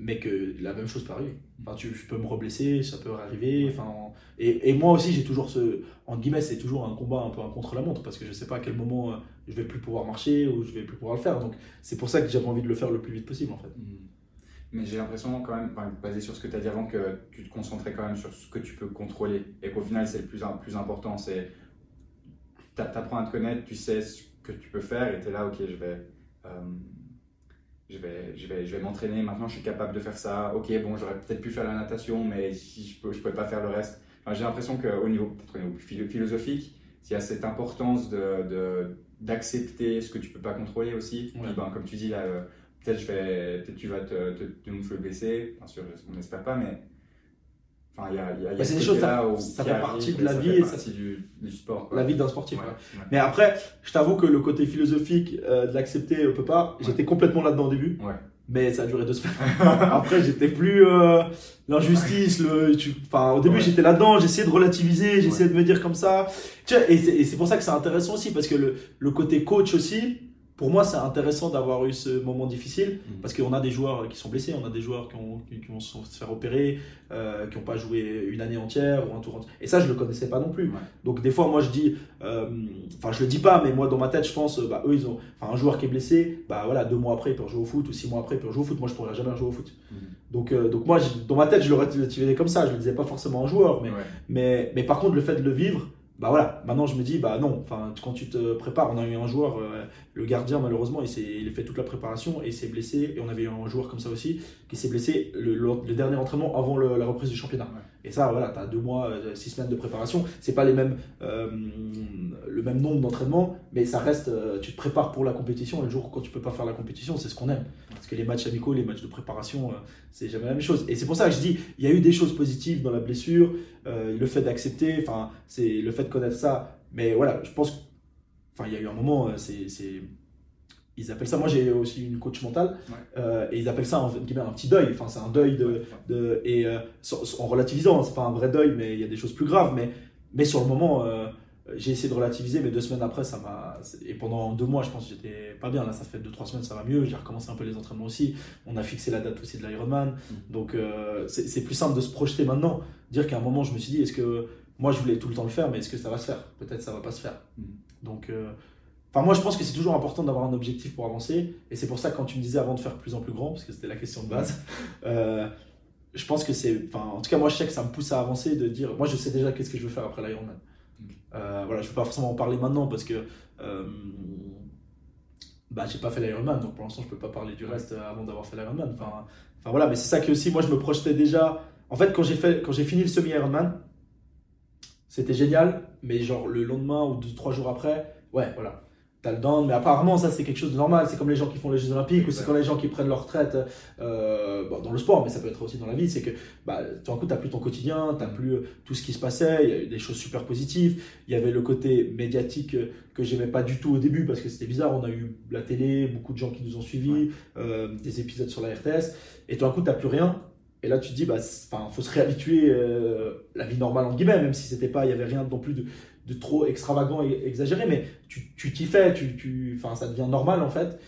mais que la même chose peut arriver. Enfin, tu, peux me reblesser, ça peut arriver. Enfin, et, et moi aussi j'ai toujours ce, en guillemets c'est toujours un combat un peu un contre la montre parce que je sais pas à quel moment euh, je vais plus pouvoir marcher ou je vais plus pouvoir le faire. Donc c'est pour ça que j'avais envie de le faire le plus vite possible en fait. Mmh. Mais j'ai l'impression quand même, basé sur ce que tu as dit avant, que tu te concentrais quand même sur ce que tu peux contrôler. Et qu'au final, c'est le plus, plus important. C'est tu apprends à te connaître, tu sais ce que tu peux faire et tu es là, ok, je vais, euh, je vais, je vais, je vais m'entraîner. Maintenant, je suis capable de faire ça. Ok, bon, j'aurais peut-être pu faire la natation, mais si je ne je pouvais pas faire le reste. j'ai l'impression qu'au niveau, au niveau philosophique, il y a cette importance de, d'accepter ce que tu peux pas contrôler aussi. ben, comme tu dis là, euh, peut-être je vais, peut-être tu vas te, te, te, blesser, bien sûr, on n'espère pas, mais enfin, a c'est des choses, ça, ça fait partie de la vie et ça fait du, du, sport. La vie d'un sportif. Ouais, Mais après, je t'avoue que le côté philosophique euh, de l'accepter, on peut pas. J'étais complètement là-dedans au début. Mais ça a duré deux semaines. après, j'étais plus euh, l'injustice. Le, enfin, au début, j'étais là-dedans. J'essayais de relativiser. J'essayais de me dire comme ça. Tu vois, et c'est pour ça que c'est intéressant aussi parce que le, le côté coach aussi pour moi, c'est intéressant d'avoir eu ce moment difficile mm. parce qu'on a des joueurs qui sont blessés, on a des joueurs qui, ont, qui, vont se faire opérer, euh, qui n'ont pas joué une année entière ou un tour entier. Et ça, je le connaissais pas non plus. Donc, des fois, moi, je dis, euh, enfin, je le dis pas, mais moi, dans ma tête, je pense, bah, eux, ils ont, enfin, un joueur qui est blessé, bah voilà, deux mois après, il peut jouer au foot ou six mois après, il peut jouer au foot. Moi, je pourrais jamais jouer au foot. Mm. Donc, euh, donc moi, dans ma tête, je le relativisais comme ça. Je le disais pas forcément un joueur, mais, mais, mais par contre, le fait de le vivre, bah voilà, maintenant je me dis, bah non, enfin, quand tu te prépares, on a eu un joueur, euh, le gardien malheureusement, il, il a fait toute la préparation et il s'est blessé, et on avait eu un joueur comme ça aussi, qui s'est blessé le, le, dernier entraînement avant la reprise du championnat. Et ça, voilà, tu as deux mois, euh, six semaines de préparation, c'est pas les mêmes, euh, le même nombre d'entraînements, mais ça reste, tu te prépares pour la compétition, et le jour quand tu peux pas faire la compétition, c'est ce qu'on aime. Parce que les matchs amicaux, les matchs de préparation, c'est jamais la même chose. Et c'est pour ça que je dis, il y a eu des choses positives dans la blessure, le fait d'accepter, enfin, c'est le fait connaître ça. Mais voilà, je pense Enfin, il y a eu un moment, euh, c'est. Ils appellent ça. Moi, j'ai aussi une coach mentale. Euh, et ils appellent ça un, un petit deuil. Enfin, c'est un deuil de. de et euh, en relativisant, c'est pas un vrai deuil, mais il y a des choses plus graves. Mais, mais sur le moment. J'ai essayé de relativiser, mais deux semaines après, ça m'a. Et pendant deux mois, je pense que j'étais pas bien. Là, ça fait deux, trois semaines, ça va mieux. J'ai recommencé un peu les entraînements aussi. On a fixé la date aussi de l'Ironman. Mm. Donc, c'est plus simple de se projeter maintenant. Dire qu'à un moment, je me suis dit, est-ce que moi, je voulais tout le temps le faire, mais est-ce que ça va se faire? Peut-être ça va pas se faire. Mm. Donc, euh, enfin, moi, je pense que c'est toujours important d'avoir un objectif pour avancer. Et c'est pour ça que quand tu me disais avant de faire plus en plus grand, parce que c'était la question de base, euh, je pense que c'est. Enfin, en tout cas, moi, je sais que ça me pousse à avancer de dire. Moi, je sais déjà qu'est-ce que je veux faire après l'Ironman. Euh, voilà, je ne vais pas forcément en parler maintenant parce que. Euh, bah, j'ai pas fait l'Ironman, donc pour l'instant, je peux pas parler du reste avant d'avoir fait l'Ironman. Enfin, enfin, voilà, mais c'est ça que aussi, moi, je me projetais déjà. En fait, quand j'ai fait, quand j'ai fini le semi-Ironman, c'était génial, mais genre le lendemain ou deux, trois jours après, ouais, voilà. T'as le down, mais apparemment ça c'est quelque chose de normal. C'est comme les gens qui font les Jeux Olympiques ou c'est comme les gens qui prennent leur retraite euh, bon, dans le sport, mais ça peut être aussi dans la vie. C'est que bah, tout d'un coup t'as plus ton quotidien, t'as plus euh, tout ce qui se passait. Il y a eu des choses super positives. Il y avait le côté médiatique euh, que j'aimais pas du tout au début parce que c'était bizarre. On a eu la télé, beaucoup de gens qui nous ont suivis, euh, des épisodes sur la RTS, et tout d'un coup t'as plus rien. Et là, tu te dis, bah, faut se réhabituer euh, la vie normale en guillemets, même si c'était pas, il y avait rien non plus de, de trop extravagant et exagéré, mais tu t'y fais, tu, tu, ça devient normal en fait.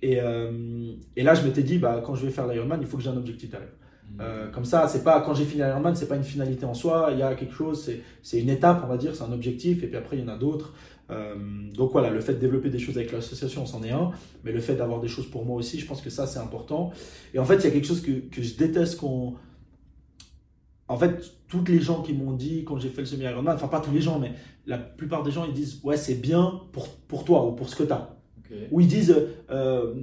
Et, euh, et là, je m'étais dit, bah, quand je vais faire l'Ironman, il faut que j'ai un objectif derrière. Mmh. Euh, comme ça, c'est pas quand j'ai fini l'Ironman, c'est pas une finalité en soi. Il y a quelque chose, c'est une étape, on va dire, c'est un objectif, et puis après il y en a d'autres. Euh, donc voilà, le fait de développer des choses avec l'association, c'en est un, mais le fait d'avoir des choses pour moi aussi, je pense que ça c'est important. Et en fait, il y a quelque chose que, que je déteste qu'on en fait, toutes les gens qui m'ont dit quand j'ai fait le semi-Ironman, enfin pas tous les gens, mais la plupart des gens, ils disent ouais c'est bien pour, pour toi ou pour ce que tu as. Ou ils disent, euh,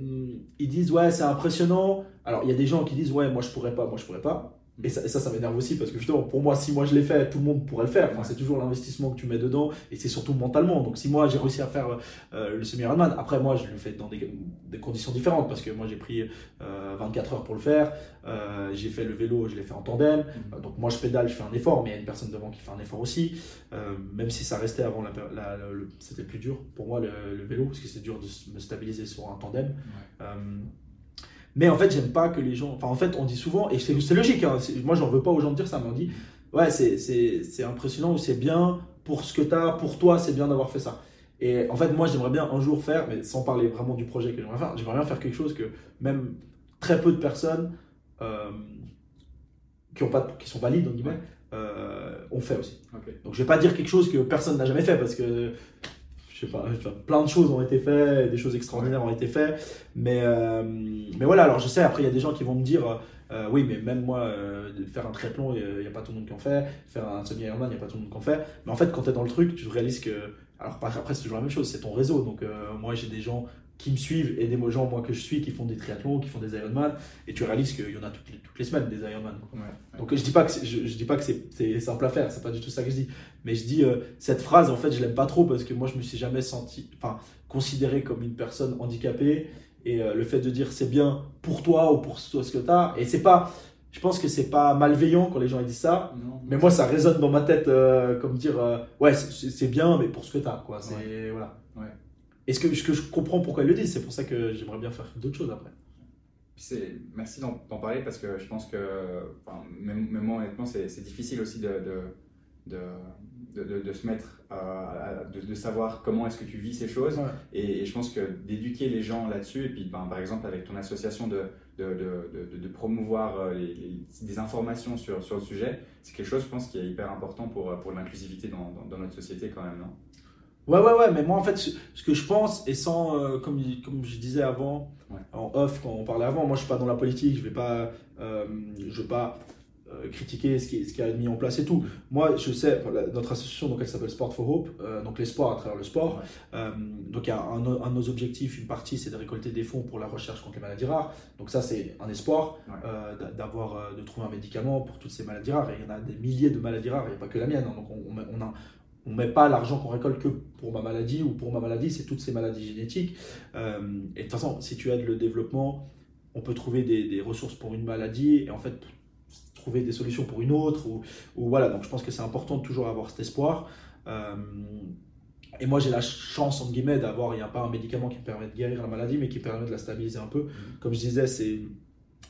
ils disent ouais c'est impressionnant. Alors il y a des gens qui disent ouais moi je pourrais pas, moi je pourrais pas. Et ça, ça, m'énerve aussi parce que justement, pour moi, si moi je l'ai fait, tout le monde pourrait le faire. Enfin, c'est toujours l'investissement que tu mets dedans et c'est surtout mentalement. Donc, si moi j'ai réussi à faire euh, le semi-Ironman, après moi je le fais dans des, des, conditions différentes parce que moi j'ai pris 24 euh, heures pour le faire. Euh, j'ai fait le vélo, je l'ai fait en tandem. Mm. donc, moi je pédale, je fais un effort, mais il y a une personne devant qui fait un effort aussi. même si ça restait avant, la, c'était plus dur pour moi le, vélo parce que c'est dur de me stabiliser sur un tandem. Mais en fait, j'aime pas que les gens. Enfin, en fait, on dit souvent, et c'est logique, hein, moi j'en veux pas aux gens de dire ça, mais on dit, ouais, c'est impressionnant ou c'est bien pour ce que tu as, pour toi, c'est bien d'avoir fait ça. Et en fait, moi j'aimerais bien un jour faire, mais sans parler vraiment du projet que j'aimerais faire, j'aimerais bien faire quelque chose que même très peu de personnes euh, qui, ont pas, qui sont valides, en guillemets, euh, ont fait aussi. Donc je vais pas dire quelque chose que personne n'a jamais fait parce que je sais pas, plein de choses ont été faites, des choses extraordinaires ont été faites. Mais, euh, mais voilà, alors je sais, après, il y a des gens qui vont me dire, euh, oui, mais même moi, euh, faire un triathlon, il n'y a, pas tout le monde qui en fait. Faire un semi-Ironman, il n'y a pas tout le monde qui en fait. Mais en fait, quand tu es dans le truc, tu réalises que. Alors après, c'est toujours la même chose, c'est ton réseau. Donc moi, j'ai des gens qui me suivent et des gens moi que je suis qui font des triathlons, qui font des Ironman et tu réalises qu'il y en a toutes les, toutes les semaines des Ironman. Donc je dis pas que je, je, dis pas que c'est simple à faire, c'est pas du tout ça que je dis, mais je dis euh, cette phrase en fait je l'aime pas trop parce que moi je me suis jamais senti, enfin considéré comme une personne handicapée. Et euh, le fait de dire c'est bien pour toi ou pour toi ce que tu as et c'est pas je pense que c'est pas malveillant quand les gens disent ça, mais moi ça résonne dans ma tête euh, comme dire ouais c'est bien mais pour ce que tu as quoi, c'est voilà. Et ce que, je comprends pourquoi ils le disent, c'est pour ça que j'aimerais bien faire d'autres choses après. Merci d'en parler parce que je pense que, enfin, même, moi honnêtement, c'est difficile aussi de, de, de, de se mettre, à, de, savoir comment est-ce que tu vis ces choses. Et, je pense que d'éduquer les gens là-dessus, et puis ben, par exemple avec ton association de, de, promouvoir euh, des informations sur, sur le sujet, c'est quelque chose, je pense, qui est hyper important pour, pour l'inclusivité dans, dans, notre société quand même, non? Ouais, ouais, ouais, mais moi en fait, ce que je pense, et sans, euh, comme, comme je disais avant, en off, quand on parlait avant, moi je suis pas dans la politique, je vais pas, euh, je vais pas euh, critiquer ce qui, ce qui a été mis en place et tout. Moi, je sais, notre association, donc elle s'appelle Sport for Hope, donc l'espoir à travers le sport. donc il y a un, un, de nos objectifs, une partie, c'est de récolter des fonds pour la recherche contre les maladies rares. Donc ça, c'est un espoir d'avoir, de trouver un médicament pour toutes ces maladies rares. Et il y en a des milliers de maladies rares, il n'y a pas que la mienne. Hein. donc on, on, a on ne met pas l'argent qu'on récolte que pour ma maladie ou pour ma maladie, c'est toutes ces maladies génétiques. Euh, et de toute façon, si tu aides le développement, on peut trouver des, ressources pour une maladie et en fait trouver des solutions pour une autre. Ou, voilà, donc je pense que c'est important de toujours avoir cet espoir. Euh, et moi, j'ai la chance, entre guillemets, d'avoir, il n'y a pas un médicament qui me permet de guérir la maladie, mais qui permet de la stabiliser un peu. Mmh. Comme je disais, c'est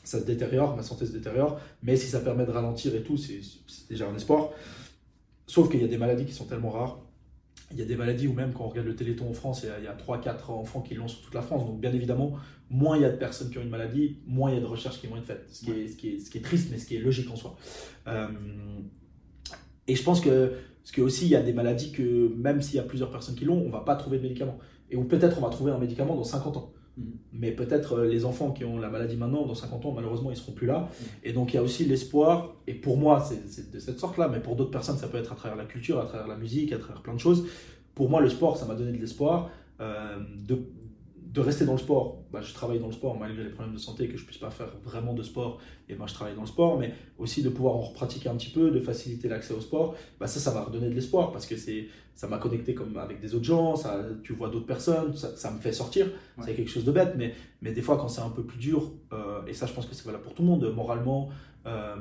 ça se détériore, ma santé se détériore, mais si ça permet de ralentir et tout, c'est déjà un espoir. Sauf qu'il y a des maladies qui sont tellement rares. Il y a des maladies où même quand on regarde le Téléthon en France, il y a, 3-4 enfants qui l'ont sur toute la France. Donc bien évidemment, moins il y a de personnes qui ont une maladie, moins il y a de recherches qui vont être faites. Ce qui, est, ce qui, est, ce qui est, triste, mais ce qui est logique en soi. Euh, et je pense que, parce que aussi, il y a des maladies que même s'il y a plusieurs personnes qui l'ont, on ne va pas trouver de médicament. Et ou peut-être on va trouver un médicament dans 50 ans. Mm. Mais peut-être euh, les enfants qui ont la maladie maintenant, dans 50 ans, malheureusement, ils seront plus là. Mm. Et donc, il y a aussi l'espoir, et pour moi, c'est de cette sorte-là, mais pour d'autres personnes, ça peut être à travers la culture, à travers la musique, à travers plein de choses. Pour moi, le sport, ça m'a donné de l'espoir euh, de, de rester dans le sport. Bah, je travaille dans le sport malgré les problèmes de santé, que je puisse pas faire vraiment de sport, et ben, je travaille dans le sport, mais aussi de pouvoir en repratiquer un petit peu, de faciliter l'accès au sport, bah, ça, ça va redonner de l'espoir parce que c'est, ça m'a connecté comme avec des autres gens, ça, tu vois d'autres personnes, ça, ça, me fait sortir. C'est quelque chose de bête, mais, mais des fois, quand c'est un peu plus dur, euh, et ça, je pense que c'est valable pour tout le monde, moralement, euh,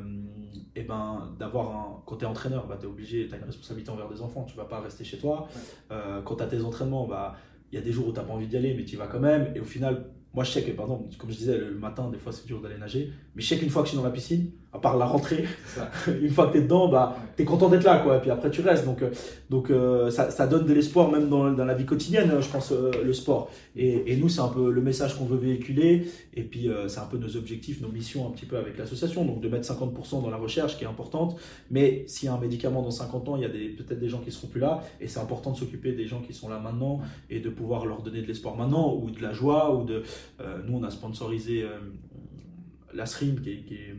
et ben d'avoir un quand tu es entraîneur bah tu es obligé tu as une responsabilité envers des enfants tu vas pas rester chez toi. Euh, quand tu as tes entraînements bah il y a des jours où tu n'as pas envie d'y aller, mais tu y vas quand même. Et au final, moi, je sais que, par exemple, comme je disais, le matin, des fois, c'est dur d'aller nager. Mais je sais qu'une fois que je suis dans la piscine, à part la rentrée, une fois que tu es dedans, bah, tu es content d'être là. Quoi, et puis après, tu restes. Donc, euh, donc euh, ça, ça, donne de l'espoir, même dans, dans, la vie quotidienne, je pense, euh, le sport. Et, et nous, c'est un peu le message qu'on veut véhiculer. Et puis, c'est un peu nos objectifs, nos missions un petit peu avec l'association. Donc, de mettre 50% dans la recherche, qui est importante. Mais s'il y a un médicament dans 50 ans, il y a peut-être des gens qui seront plus là. Et c'est important de s'occuper des gens qui sont là maintenant et de pouvoir leur donner de l'espoir maintenant ou de la joie. ou de Nous, on a sponsorisé la SRIM, qui est,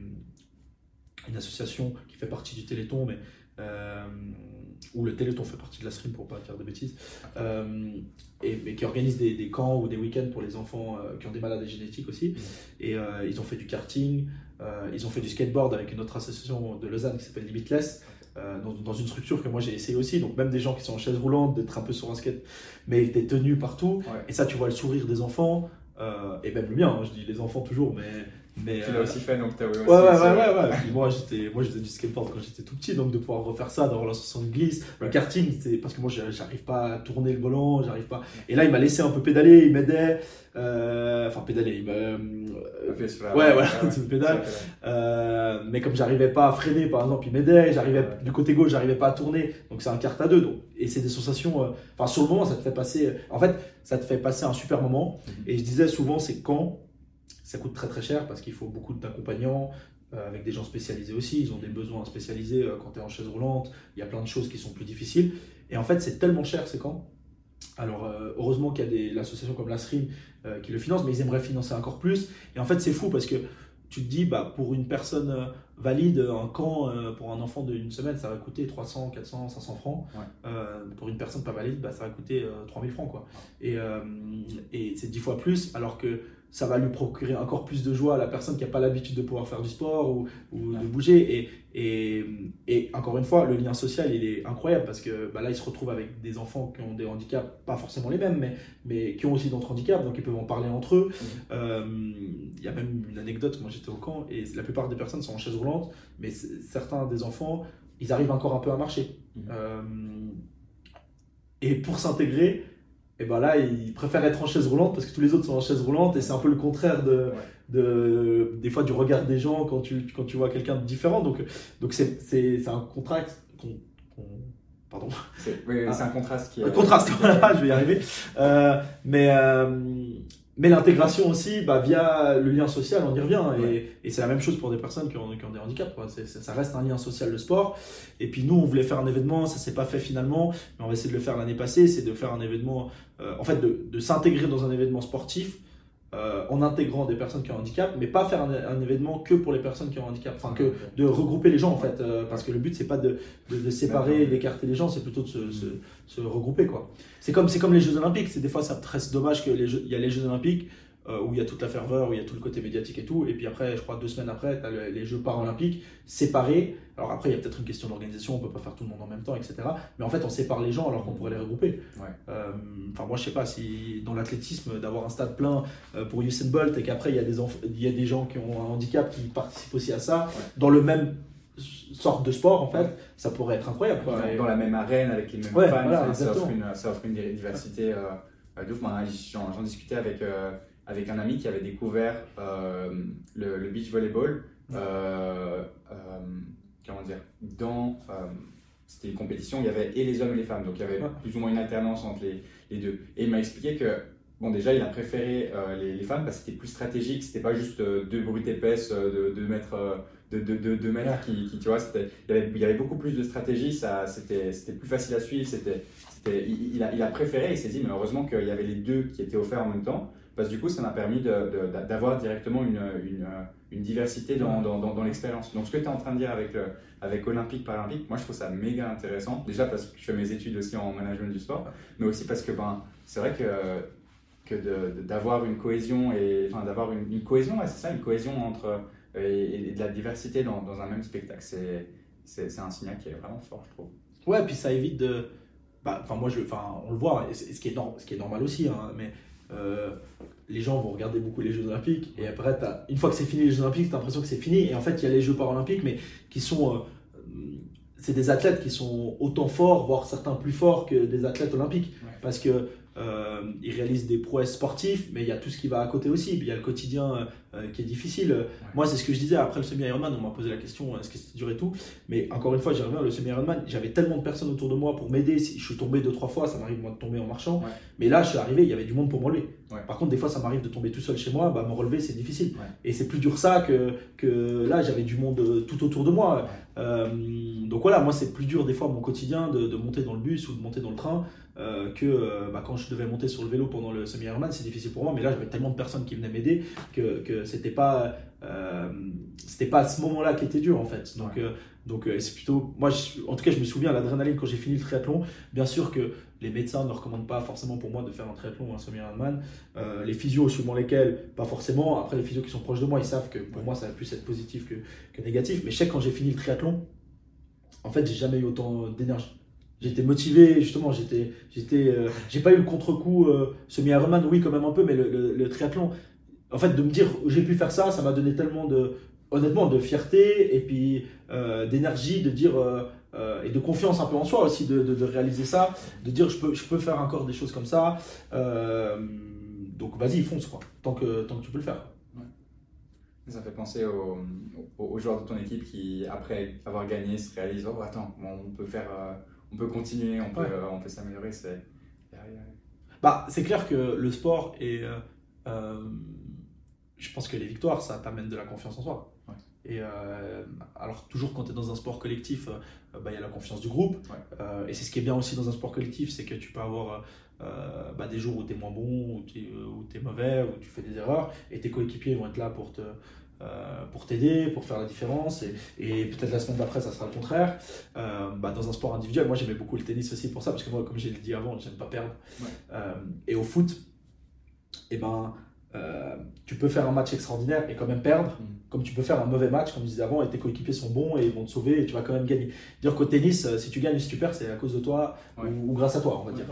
une association qui fait partie du Téléthon, mais euh, ou le Téléthon fait partie de la SRIM pour pas dire de bêtises, euh, et, qui organise des, camps ou des week-ends pour les enfants qui ont des maladies génétiques aussi. Mmh. Et ils ont fait du karting, ils ont fait du skateboard avec une autre association de Lausanne qui s'appelle Limitless. dans, une structure que moi j'ai essayé aussi, donc même des gens qui sont en chaise roulante, d'être un peu sur un skate, mais des tenues partout, et ça tu vois le sourire des enfants, euh, et même le mien, hein, je dis les enfants toujours, mais. Mais tu l'as euh, aussi fait, donc tu as aussi. Ouais, ouais, ouais, ouais, moi, j'étais, moi, je faisais du skateboard quand j'étais tout petit, donc de pouvoir refaire ça, d'avoir la 60 glisse. Le karting, c'est parce que moi, j'arrive pas à tourner le volant, j'arrive pas. Et là, il m'a laissé un peu pédaler, il m'aidait. Euh, enfin, pédaler, il m'a. Euh, ouais, voilà, ouais, pédale. Euh, mais comme j'arrivais pas à freiner, par exemple, il m'aidait. J'arrivais du côté gauche, j'arrivais pas à tourner. Donc, c'est un carte à deux. Donc, et c'est des sensations. Enfin, sur le moment, ça te fait passer. En fait, ça te fait passer un super moment. Mhm. Et je disais souvent, c'est quand ça coûte très très cher parce qu'il faut beaucoup d'accompagnants, avec des gens spécialisés aussi, ils ont des besoins spécialisés quand tu es en chaise roulante, il y a plein de choses qui sont plus difficiles. Et en fait, c'est tellement cher, c'est quand? Alors, heureusement qu'il y a l'association comme la SRIM euh, qui le financent, mais ils aimeraient financer encore plus. Et en fait, c'est fou parce que tu te dis, bah, pour une personne euh, valide, un camp euh, pour un enfant d'une semaine, ça va coûter 300, 400, 500 francs. pour une personne pas valide, bah, ça va coûter 3000 francs. Quoi. Et, et c'est 10 fois plus, alors que ça va lui procurer encore plus de joie à la personne qui n'a pas l'habitude de pouvoir faire du sport ou, de bouger. Et, et, et, encore une fois, le lien social, il est incroyable parce que bah là, il se retrouve avec des enfants qui ont des handicaps, pas forcément les mêmes, mais, mais qui ont aussi d'autres handicaps, donc ils peuvent en parler entre eux. Euh, il y a même une anecdote, moi j'étais au camp, et la plupart des personnes sont en chaise roulante, mais certains des enfants, ils arrivent encore un peu à marcher. Mmh. Euh, et pour s'intégrer, et ben là, il préfère être en chaise roulante parce que tous les autres sont en chaise roulante et c'est un peu le contraire de, de, des fois du regard des gens quand tu, quand tu vois quelqu'un de différent. Donc, donc c'est, c'est, un contraste pardon. C'est, oui, c'est un contraste qui. Un contraste, voilà, je vais y arriver. Euh, mais, euh, mais l'intégration aussi, bah, via le lien social, on y revient. Et, et c'est la même chose pour des personnes qui ont, qui ont des handicaps. Quoi. ça reste un lien social, le sport. Et puis nous, on voulait faire un événement, ça s'est pas fait finalement, mais on va essayer de le faire l'année passée. C'est de faire un événement, euh, en fait, de, de s'intégrer dans un événement sportif euh, en intégrant des personnes qui ont un handicap, mais pas faire un, événement que pour les personnes qui ont un handicap, enfin que de regrouper les gens en fait, euh, parce que le but c'est pas de, de, séparer, d'écarter les gens, c'est plutôt de se, se, se, regrouper quoi. C'est comme c'est comme les Jeux Olympiques, c'est des fois ça très dommage que les il y a les Jeux Olympiques, euh, où il y a toute la ferveur, où il y a tout le côté médiatique et tout. Et puis après, je crois deux semaines après, tu as les Jeux paralympiques séparés. Alors après, il y a peut-être une question d'organisation, on peut pas faire tout le monde en même temps, etc. Mais en fait, on sépare les gens alors qu'on pourrait les regrouper. Euh, enfin, moi, je sais pas si dans l'athlétisme, d'avoir un stade plein euh, pour Usain Bolt et qu'après, il y, a des y a des gens qui ont un handicap qui participent aussi à ça, dans le même sorte de sport en fait, ça pourrait être incroyable. Dans, la même arène avec les mêmes fans, ça, offre une, ça, offre une, diversité J'en discutais avec avec un ami qui avait découvert euh, le, beach volleyball. Euh, euh, comment dire Dans c'était une compétition, il y avait et les hommes et les femmes, donc il y avait plus ou moins une alternance entre les, les deux. Et il m'a expliqué que Bon, déjà, il a préféré les, les, femmes parce que c'était plus stratégique, c'était pas juste deux brutes épaisses de, de mètres, de, de, de, mètres qui, qui, tu vois, il y, avait, il y avait beaucoup plus de stratégie, c'était plus facile à suivre, c'était, il, il, a, il a préféré, il s'est dit, mais heureusement qu'il y avait les deux qui étaient offerts en même temps, parce que du coup, ça m'a permis d'avoir directement une, une, une diversité dans, dans, dans, l'expérience. Donc, ce que tu es en train de dire avec, le, avec Olympique, Paralympique, moi, je trouve ça méga intéressant. Déjà parce que je fais mes études aussi en management du sport, mais aussi parce que ben, c'est vrai que que d'avoir une cohésion et enfin d'avoir une, une, cohésion, c'est ça, une cohésion entre et, de la diversité dans, dans un même spectacle. C'est un signal qui est vraiment fort, je trouve. Ouais, puis ça évite de. Bah, enfin, moi, je, enfin, on le voit, ce qui est, ce qui est normal aussi, hein, mais euh, les gens vont regarder beaucoup les Jeux Olympiques et après, une fois que c'est fini les Jeux Olympiques, tu as l'impression que c'est fini. Et en fait, il y a les Jeux Paralympiques, mais qui sont. Euh, c'est des athlètes qui sont autant forts, voire certains plus forts que des athlètes olympiques. Parce que euh, ils réalisent des prouesses sportives, mais il y a tout ce qui va à côté aussi. Il y a le quotidien euh, qui est difficile. Moi, c'est ce que je disais après le semi-Ironman. On m'a posé la question est-ce que c'était dur et tout. Mais encore une fois, j'y reviens. Le semi-Ironman, j'avais tellement de personnes autour de moi pour m'aider. Si je suis tombé deux, trois fois, ça m'arrive moi de tomber en marchant. Mais là, je suis arrivé, il y avait du monde pour me relever. Par contre, des fois, ça m'arrive de tomber tout seul chez moi. Bah, me relever, c'est difficile. Et c'est plus dur ça que, que là, j'avais du monde euh, tout autour de moi. donc voilà, moi, c'est plus dur des fois mon quotidien de, de monter dans le bus ou de monter dans le train. Euh, que euh, bah, quand je devais monter sur le vélo pendant le semi-Ironman, c'est difficile pour moi. Mais là, j'avais tellement de personnes qui venaient m'aider que, que c'était pas, euh, c'était pas à ce moment-là qui était dur en fait. Donc, donc c'est plutôt, moi, en tout cas, je me souviens l'adrénaline quand j'ai fini le triathlon. Bien sûr que les médecins ne recommandent pas forcément pour moi de faire un triathlon ou un semi-Ironman. les physios suivant lesquels, pas forcément. Après, les physios qui sont proches de moi, ils savent que pour moi, ça va plus être positif que, que négatif. Mais je sais que quand j'ai fini le triathlon, en fait, j'ai jamais eu autant d'énergie. J'étais motivé, justement, j'étais, j'étais, euh, j'ai pas eu le contre-coup euh, semi-Ironman, oui, quand même un peu, mais le, le, triathlon, en fait, de me dire j'ai pu faire ça, ça m'a donné tellement de, honnêtement, de fierté et puis euh, d'énergie, de dire et de confiance un peu en soi aussi, de, de, réaliser ça, de dire je peux, je peux faire encore des choses comme ça. donc vas-y, fonce quoi, tant que, tant que tu peux le faire. Ça fait penser aux, aux, joueurs de ton équipe qui, après avoir gagné, se réalisent Oh, attends, on peut faire on peut continuer, on peut, euh, on peut s'améliorer. C'est bah, clair que le sport euh, euh, je pense que les victoires, ça t'amène de la confiance en soi. Et alors toujours quand tu es dans un sport collectif, bah, il y a la confiance du groupe. et c'est ce qui est bien aussi dans un sport collectif, c'est que tu peux avoir bah, des jours où tu es moins bon, où tu es, es, mauvais, où tu fais des erreurs, et tes coéquipiers vont être là pour te, euh, pour t'aider, pour faire la différence. Et, peut-être la semaine d'après, ça sera le contraire. Euh, bah, dans un sport individuel, moi j'aimais beaucoup le tennis aussi pour ça, parce que moi, comme j'ai dit avant, j'aime pas perdre. Euh, et au foot, et eh ben, tu peux faire un match extraordinaire et quand même perdre, mm. comme tu peux faire un mauvais match, comme je disais avant, et tes coéquipiers sont bons et ils vont te sauver et tu vas quand même gagner. Dire qu'au tennis, si tu gagnes ou si tu perds, c'est à cause de toi ou, grâce à toi, on va dire.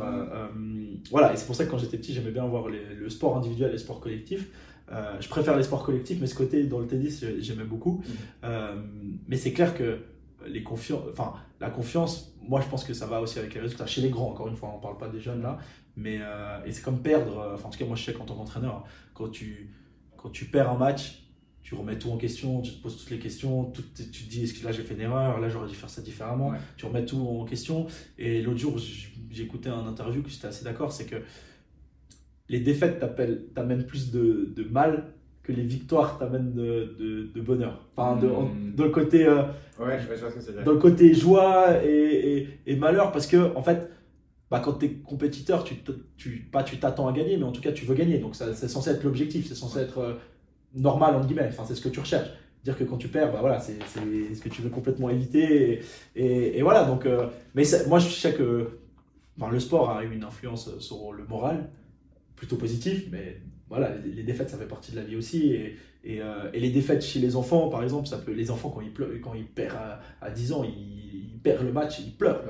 voilà, et c'est pour ça que quand j'étais petit, j'aimais bien voir le sport individuel et le sport collectif. Euh, je préfère les sports collectifs, mais ce côté dans le tennis, j'aimais beaucoup. Mm. Euh, mais c'est clair que les enfin, la confiance, moi je pense que ça va aussi avec les résultats. Chez les grands, encore une fois, on ne parle pas des jeunes là. Mais, euh, et c'est comme perdre, enfin, en tout cas, moi je sais qu'en tant qu'entraîneur, quand tu, quand tu perds un match, tu remets tout en question, tu te poses toutes les questions, tu te dis est-ce que là j'ai fait une erreur, là j'aurais dû faire ça différemment, tu remets tout en question. Et l'autre jour, j'écoutais un interview que j'étais assez d'accord, c'est que les défaites t'amènent plus de, de, mal que les victoires t'amènent de, de, bonheur. Enfin, de, hmm. le côté, euh, ouais, je vois ce dans le côté joie et, et, malheur, parce que en fait, bah, quand tu es compétiteur, tu, tu, pas tu t'attends à gagner, mais en tout cas tu veux gagner. Donc c'est censé être l'objectif, c'est censé être euh, normal entre guillemets. Enfin, c'est ce que tu recherches. Dire que quand tu perds, bah, voilà, c'est ce que tu veux complètement éviter. Et, et voilà. Donc, euh, mais moi je sais que le sport a eu une influence sur le moral plutôt positif, mais voilà, les, défaites, ça fait partie de la vie aussi. Et, et, euh, et, les défaites chez les enfants, par exemple, ça peut, les enfants, quand ils, pleurent, quand ils perdent à, 10 ans, ils, perdent le match, ils pleurent.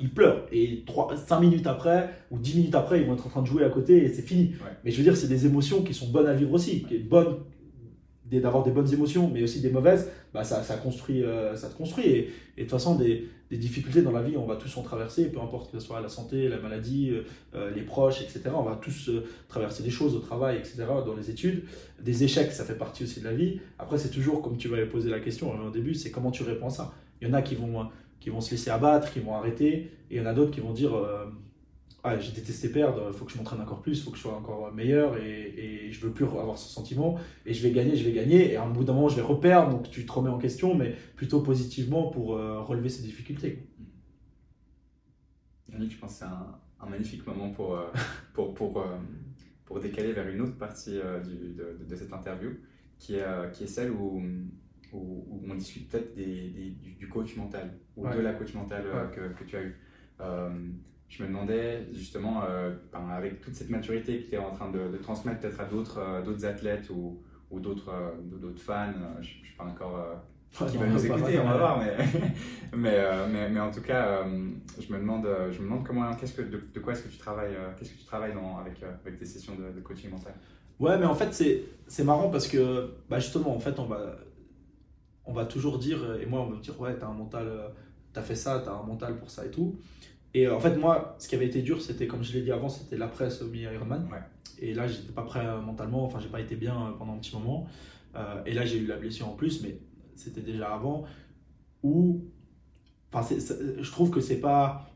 Ils pleurent. Et 3, 5 minutes après, ou 10 minutes après, ils vont être en train de jouer à côté et c'est fini. Mais je veux dire, c'est des émotions qui sont bonnes à vivre aussi, qui est bonne d'avoir des bonnes émotions, mais aussi des mauvaises, bah ça, ça, construit, euh, ça te construit. Et, et, de toute façon, des, difficultés dans la vie, on va tous en traverser, peu importe que ce soit la santé, la maladie, euh, euh, les proches, etc. On va tous traverser des choses au travail, etc., dans les études. Des échecs, ça fait partie aussi de la vie. Après, c'est toujours, comme tu m'avais posé la question au début, c'est comment tu réponds à ça. Il y en a qui vont, qui vont se laisser abattre, qui vont arrêter, et il y en a d'autres qui vont dire ah, j'ai détesté perdre, il faut que je m'entraîne encore plus, il faut que je sois encore meilleur et, et je veux plus avoir ce sentiment. Et je vais gagner, je vais gagner et à un bout d'un moment je vais reperdre. Donc tu te remets en question mais plutôt positivement pour euh, relever ces difficultés. Yannick, je pense que c'est un, magnifique moment pour, euh, pour, pour, euh, pour, décaler vers une autre partie du, de, de, cette interview qui est, qui est celle où, où, on discute peut-être des, du, coach mental ou de la coach mentale que, que, tu as eu je me demandais justement, ben, avec toute cette maturité que tu es en train de, transmettre peut-être à d'autres d'autres athlètes ou, ou d'autres fans, je ne suis pas encore qui va nous écouter, on va voir. Mais, mais, mais, mais, en tout cas, je, me demande, je me demande comment, qu'est-ce que, de, quoi est-ce que tu travailles, qu'est-ce que tu travailles dans, avec, avec tes sessions de, de coaching mental? Ouais, mais en fait, c'est marrant parce que bah justement, en fait, on va, on va toujours dire, et moi, on va me dire, ouais, t'as un mental, t'as fait ça, t'as un mental pour ça et tout. Et en fait, moi, ce qui avait été dur, c'était, comme je l'ai dit avant, c'était l'après semi Ironman. Ouais. Et là, j'étais pas prêt mentalement, enfin, j'ai pas été bien pendant un petit moment. Euh, et là, j'ai eu la blessure en plus, mais c'était déjà avant. Où, enfin, je trouve que c'est pas,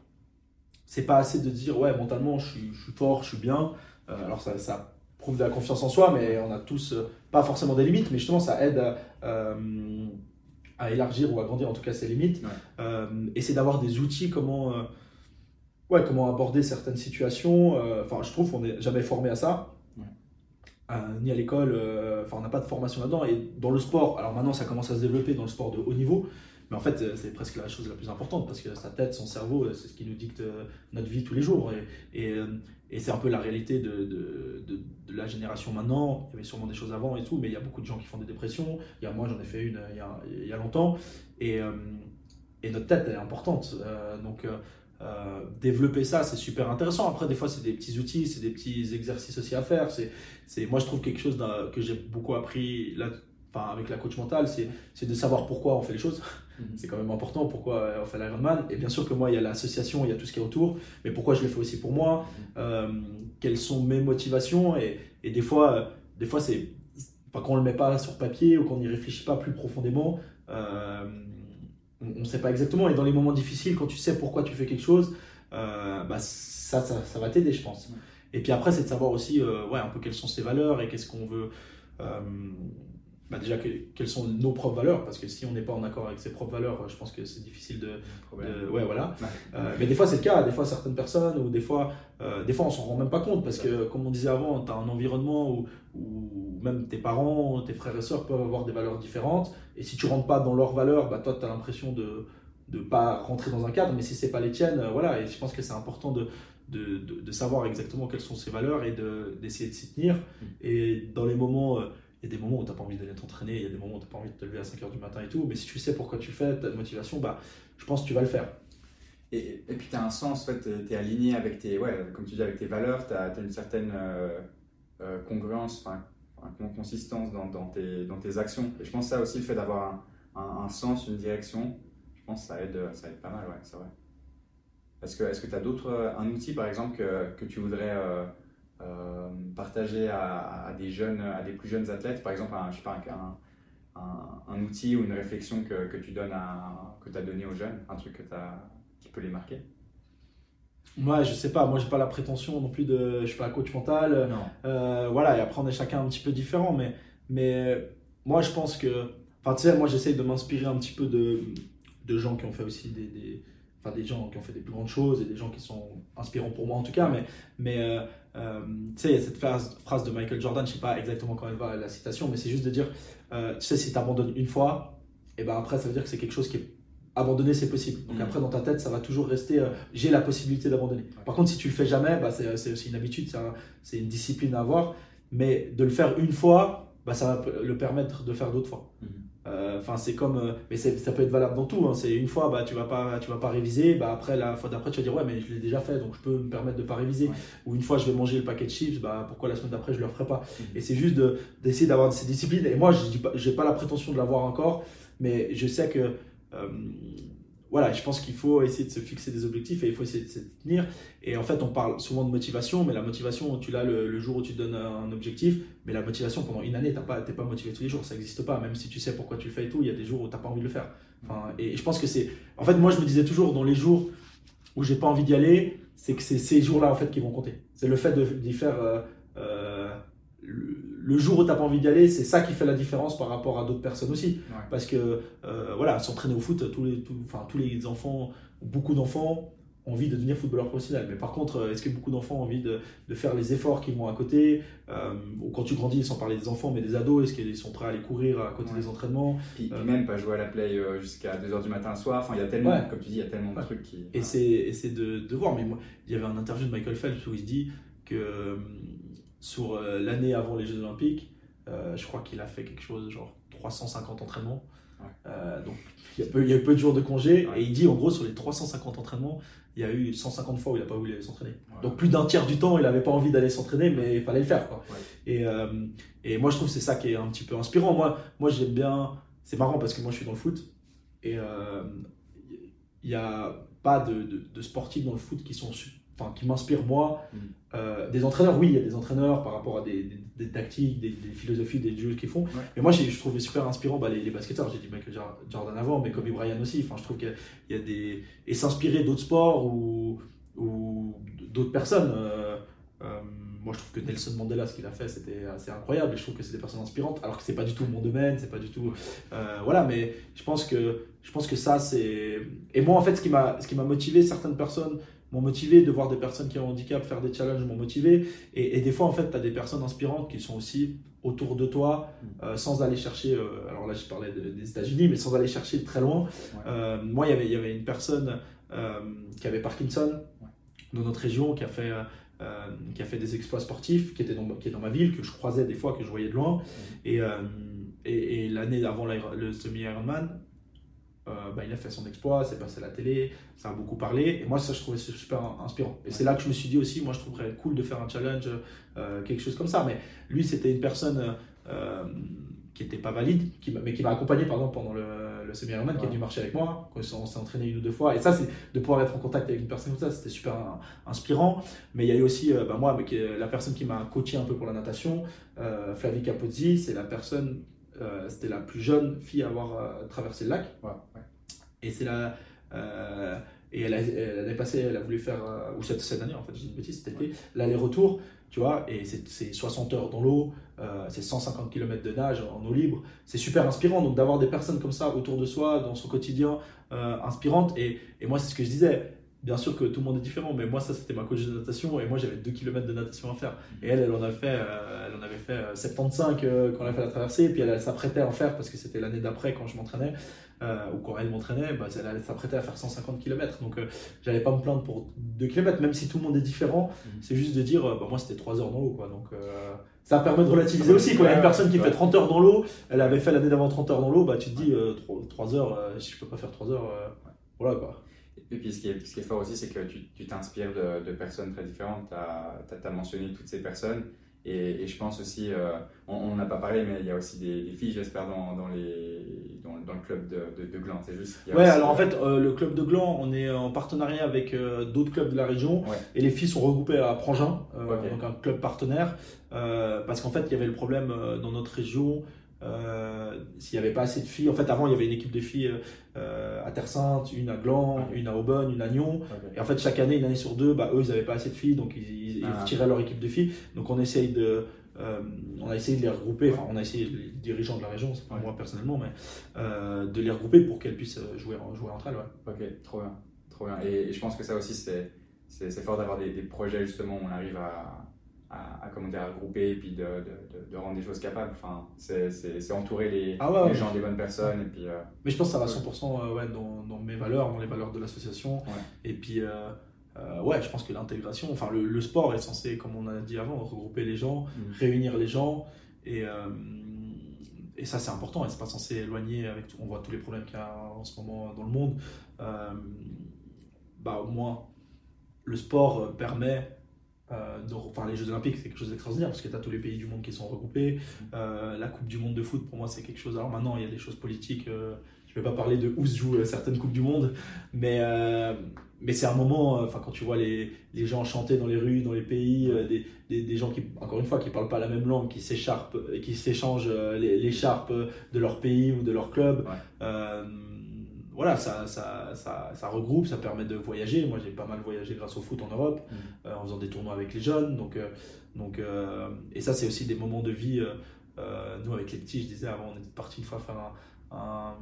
c'est pas assez de dire, ouais, mentalement, je suis, je suis fort, je suis bien. Euh, alors, ça, ça prouve de la confiance en soi, mais on a tous euh, pas forcément des limites, mais justement ça aide euh, à, élargir ou à grandir en tout cas ses limites. Euh, et c'est d'avoir des outils comment, ouais, comment aborder certaines situations. Enfin, je trouve qu'on n'est jamais formé à ça. ni à l'école, enfin on n'a pas de formation là-dedans. Et dans le sport, alors maintenant ça commence à se développer dans le sport de haut niveau, mais en fait, c'est presque la chose la plus importante parce que sa tête, son cerveau, c'est ce qui nous dicte notre vie tous les jours. Et, et, et c'est un peu la réalité de, de, de, la génération maintenant. Il y avait sûrement des choses avant et tout, mais il y a beaucoup de gens qui font des dépressions. Il y a, moi, j'en ai fait une il y a, il y a longtemps. Et, euh, et, notre tête, elle est importante. Euh, donc, euh, développer ça, c'est super intéressant. Après, des fois, c'est des petits outils, c'est des petits exercices aussi à faire. C'est, moi, je trouve quelque chose que j'ai beaucoup appris là, enfin, avec la coach mentale, c'est de savoir pourquoi on fait les choses. Mhm. C'est quand même important pourquoi on fait l'Ironman. Et bien sûr que moi, il y a l'association, il y a tout ce qui est autour, mais pourquoi je le fais aussi pour moi? Mhm. euh, Quelles sont mes motivations? Et, et, des fois, des fois c'est quand on le met pas sur papier ou qu'on n'y réfléchit pas plus profondément, euh, on ne sait pas exactement. Et dans les moments difficiles, quand tu sais pourquoi tu fais quelque chose, euh, bah, ça, ça, ça, va t'aider, je pense. Et puis après, c'est de savoir aussi ouais, un peu quelles sont ses valeurs et qu'est-ce qu'on veut bah déjà quelles sont nos propres valeurs parce que si on n'est pas en accord avec ses propres valeurs je pense que c'est difficile de, ouais voilà. Euh, mais des fois c'est le cas. Des fois certaines personnes ou des fois euh, des fois on s'en rend même pas compte parce que comme on disait avant tu as un environnement où, où, même tes parents tes frères et sœurs peuvent avoir des valeurs différentes. Et si tu rentres pas dans leurs valeurs bah toi tu as l'impression de de pas rentrer dans un cadre. Mais si c'est pas les tiennes euh, voilà. Et je pense que c'est important de de, de, savoir exactement quelles sont ses valeurs et d'essayer de, s'y tenir. Mm. et dans les moments il y a des moments où tu n'as pas envie d'aller t'entraîner, il y a des moments où tu n'as pas envie de te lever à 5h du matin et tout, mais si tu sais pourquoi tu fais, ta motivation, bah, je pense que tu vas le faire. Et, puis tu as un sens, en tu es aligné avec tes, ouais, comme tu dis, avec tes valeurs, tu as, une certaine euh, euh, congruence, enfin, consistance dans, tes, actions. Et je pense que ça aussi, le fait d'avoir un, sens, une direction, je pense que ça aide, ça aide pas mal, ouais, c'est vrai. Est-ce que tu as d'autres, un outil par exemple que, tu voudrais euh, euh, partager à, des jeunes, à des plus jeunes athlètes, par exemple, un, je sais pas, un, un, outil ou une réflexion que, que tu donnes à, que as donné aux jeunes, un truc que as, qui peut les marquer? Moi, je sais pas, moi j'ai pas la prétention non plus de, je suis pas coach mental. Euh, voilà, et après on est chacun un petit peu différent, mais, mais moi je pense que, enfin tu sais, moi j'essaye de m'inspirer un petit peu de, de gens qui ont fait aussi des, des, enfin des gens qui ont fait des plus grandes choses et des gens qui sont inspirants pour moi en tout cas, mais, mais euh, euh, tu sais, il y a cette phrase, phrase de Michael Jordan, je sais pas exactement quand elle va la citation, mais c'est juste de dire, euh, tu sais, si tu abandonnes une fois, et ben après, ça veut dire que c'est quelque chose qui est abandonné, c'est possible. Donc mm. après, dans ta tête, ça va toujours rester, euh, j'ai la possibilité d'abandonner. Par contre, si tu le fais jamais, bah, c'est aussi une habitude, c'est une discipline à avoir, mais de le faire une fois, bah, ça va le permettre de faire d'autres fois. Euh, enfin, c'est comme, euh, mais ça peut être valable dans tout. Hein. C'est une fois, bah, tu vas pas, tu vas pas réviser. Bah, après, la fois d'après, tu vas dire ouais, mais je l'ai déjà fait, donc je peux me permettre de pas réviser. Ou une fois, je vais manger le paquet de chips. Bah, pourquoi la semaine d'après, je le ferai pas? Mhm. Et c'est juste d'essayer d'avoir ces disciplines. Et moi, je n'ai pas, pas la prétention de l'avoir encore, mais je sais que euh, voilà, je pense qu'il faut essayer de se fixer des objectifs et il faut essayer de se tenir. Et en fait, on parle souvent de motivation, mais la motivation, tu l'as le, jour où tu donnes un objectif, mais la motivation pendant une année, tu n'es pas, motivé tous les jours, ça n'existe pas. Même si tu sais pourquoi tu le fais et tout, il y a des jours où tu n'as pas envie de le faire. Et je pense que c'est. En fait, moi, je me disais toujours, dans les jours où j'ai pas envie d'y aller, c'est que c'est ces jours-là en fait qui vont compter. C'est le fait d'y faire. Euh, euh, jour où tu n'as pas envie d'y aller, c'est ça qui fait la différence par rapport à d'autres personnes aussi. Parce que, euh, voilà, s'entraîner au foot, tous les, enfin, tous les enfants, beaucoup d'enfants, envie de devenir footballeur professionnel. Mais par contre, euh, est-ce que beaucoup d'enfants ont envie de, de, faire les efforts qui vont à côté euh, Ou quand tu grandis, sans parler des enfants, mais des ados, est-ce qu'ils sont prêts à aller courir à côté des entraînements Puis, euh, même pas jouer à la play jusqu'à 2h du matin le soir. Enfin, il y a tellement, comme tu dis, il y a tellement de trucs qui. Et c'est de, de, voir. Mais moi, il y avait un interview de Michael Phelps où il se dit que sur l'année avant les Jeux Olympiques, je crois qu'il a fait quelque chose genre 350 entraînements. donc il y, a peu, il y, a peu, de jours de congé et il dit en gros sur les 350 entraînements il y a eu 150 fois où il n'a pas voulu aller s'entraîner. Donc plus d'un tiers du temps, il n'avait pas envie d'aller s'entraîner, mais il fallait le faire. Quoi. Et, euh, et, moi, je trouve que c'est ça qui est un petit peu inspirant. Moi, moi j'aime bien. C'est marrant parce que moi, je suis dans le foot. Et euh, il n'y a pas de, de, de, sportifs dans le foot qui sont enfin, qui m'inspire moi. Mm. Euh, des entraîneurs, oui, il y a des entraîneurs par rapport à des, des, tactiques, des, philosophies, des jeux qu'ils font. Mais moi, je trouvais super inspirant bah, les, les, basketteurs. J'ai dit Michael Jordan avant, mais Kobe Bryant aussi. Enfin, je trouve qu'il y, a des. Et s'inspirer d'autres sports ou, ou d'autres personnes. Euh, euh, moi, je trouve que Nelson Mandela, ce qu'il a fait, c'était assez incroyable. Et je trouve que c'est des personnes inspirantes, alors que c'est pas du tout mon domaine, c'est pas du tout. voilà, mais je pense que, je pense que ça, c'est. Et moi, en fait, ce qui m'a motivé, certaines personnes m'ont motivé, de voir des personnes qui ont un handicap faire des challenges m'ont motivé. Et, des fois, en fait, tu as des personnes inspirantes qui sont aussi autour de toi, mm. euh, sans aller chercher, euh, alors là, je parlais des États-Unis, mais sans aller chercher très loin. Euh, moi, y il y avait une personne qui avait Parkinson dans notre région, qui a fait. qui a fait des exploits sportifs, qui, était dans, qui est dans ma ville, que je croisais des fois, que je voyais de loin. Mm. Et, et, l'année avant le semi-Ironman, euh, bah, il a fait son exploit, c'est passé à la télé, ça a beaucoup parlé. Et moi, ça, je trouvais super inspirant. Et c'est là que je me suis dit aussi, moi, je trouverais cool de faire un challenge, euh, quelque chose comme ça. Mais lui, c'était une personne euh, qui n'était pas valide, qui, mais qui m'a accompagné pardon, pendant le, le semi-Ironman, qui est venu marcher avec moi. On s'est entraîné une ou deux fois. Et ça, c'est de pouvoir être en contact avec une personne comme ça, c'était super inspirant. Mais il y a eu aussi, bah, moi, avec la personne qui m'a coaché un peu pour la natation, Flavie Capozzi, c'est la personne c'était la plus jeune fille à avoir euh, traversé le lac. Et c'est la. Euh, et elle, a, elle passée, elle a voulu faire, ou cette, cette année en fait, dis une bêtise, c'était l'aller-retour, tu vois, et c'est 60 heures dans l'eau, c'est 150 km de nage en eau libre, c'est super inspirant, donc d'avoir des personnes comme ça autour de soi, dans son quotidien, inspirantes, et, et moi c'est ce que je disais, Bien sûr que tout le monde est différent, mais moi, ça, c'était ma coach de natation et moi, j'avais 2 km de natation à faire. Et elle, elle en, a fait, euh, elle en avait fait 75 euh, euh, quand elle a fait la traversée, et puis elle, s'apprêtait à en faire parce que c'était l'année d'après quand je m'entraînais, ou quand elle m'entraînait, bah, elle, s'apprêtait à faire 150 km. Donc, j'allais pas me plaindre pour 2 km, même si tout le monde est différent. Mhm. C'est juste de dire, bah, moi, c'était 3 heures dans l'eau, quoi. Donc, ça permet de relativiser aussi. Quand il y a une personne qui fait 30 heures dans l'eau, elle avait fait l'année d'avant 30 heures dans l'eau, bah, tu te dis, 3, heures, si je peux pas faire 3 heures, voilà, quoi. Et puis ce qui est, ce qui est fort aussi, c'est que tu t'inspires de, de, personnes très différentes. Tu as, mentionné toutes ces personnes. Et, et je pense aussi, euh, on n'a pas parlé, mais il y a aussi des, filles, j'espère, dans, dans, les, dans, dans, le club de, de, Gland. C'est juste. Ouais, alors en fait, euh, le club de Gland, on est en partenariat avec euh, d'autres clubs de la région. Et les filles sont regroupées à Prangin, donc un club partenaire. parce qu'en fait, il y avait le problème dans notre région euh, s'il n'y avait pas assez de filles, en fait avant il y avait une équipe de filles euh, à Terre Sainte, une à Gland, une à Aubonne, une à Nyon. Et en fait chaque année, une année sur deux, bah, eux ils n'avaient pas assez de filles, donc ils, ils ah. retiraient leur équipe de filles. Donc on essaye de, euh, on a essayé de les regrouper, enfin on a essayé les dirigeants de la région, c'est pas moi personnellement, mais de les regrouper pour qu'elles puissent jouer, jouer entre elles. Ouais. Ok, trop bien, trop bien. Et, je pense que ça aussi c'est, c'est, fort d'avoir des, des projets justement où on arrive à à, à, comment dire, à grouper et puis de, de, de, rendre des choses capables. Enfin, c'est entourer les, ah les gens des bonnes personnes. Et puis, euh, Mais je pense que ça va 100% euh, ouais, dans, dans, mes valeurs, dans les valeurs de l'association. Et puis, euh, ouais, je pense que l'intégration, enfin, le, le, sport est censé, comme on a dit avant, regrouper les gens, mm. réunir les gens. Et, et ça, c'est important. Et c'est pas censé éloigner avec. On voit tous les problèmes qu'il y a en ce moment dans le monde. bah, au moins, le sport permet euh, enfin, les Jeux Olympiques, c'est quelque chose d'extraordinaire parce que tu as tous les pays du monde qui sont regroupés. Euh, la Coupe du Monde de foot, pour moi, c'est quelque chose. Alors maintenant, il y a des choses politiques. Euh, je ne vais pas parler de où se jouent certaines Coupes du Monde, mais, mais c'est un moment. Enfin, quand tu vois les, les, gens chanter dans les rues, dans les pays, des, des, des, gens qui, encore une fois, qui parlent pas la même langue, qui s'écharpent, qui s'échangent l'écharpe de leur pays ou de leur club voilà, ça, ça, ça, ça, regroupe, ça permet de voyager. Moi, j'ai pas mal voyagé grâce au foot en Europe, mm. euh, en faisant des tournois avec les jeunes. Donc, euh, donc, euh, et ça, c'est aussi des moments de vie. nous, avec les petits, je disais avant, on était parti une fois faire un,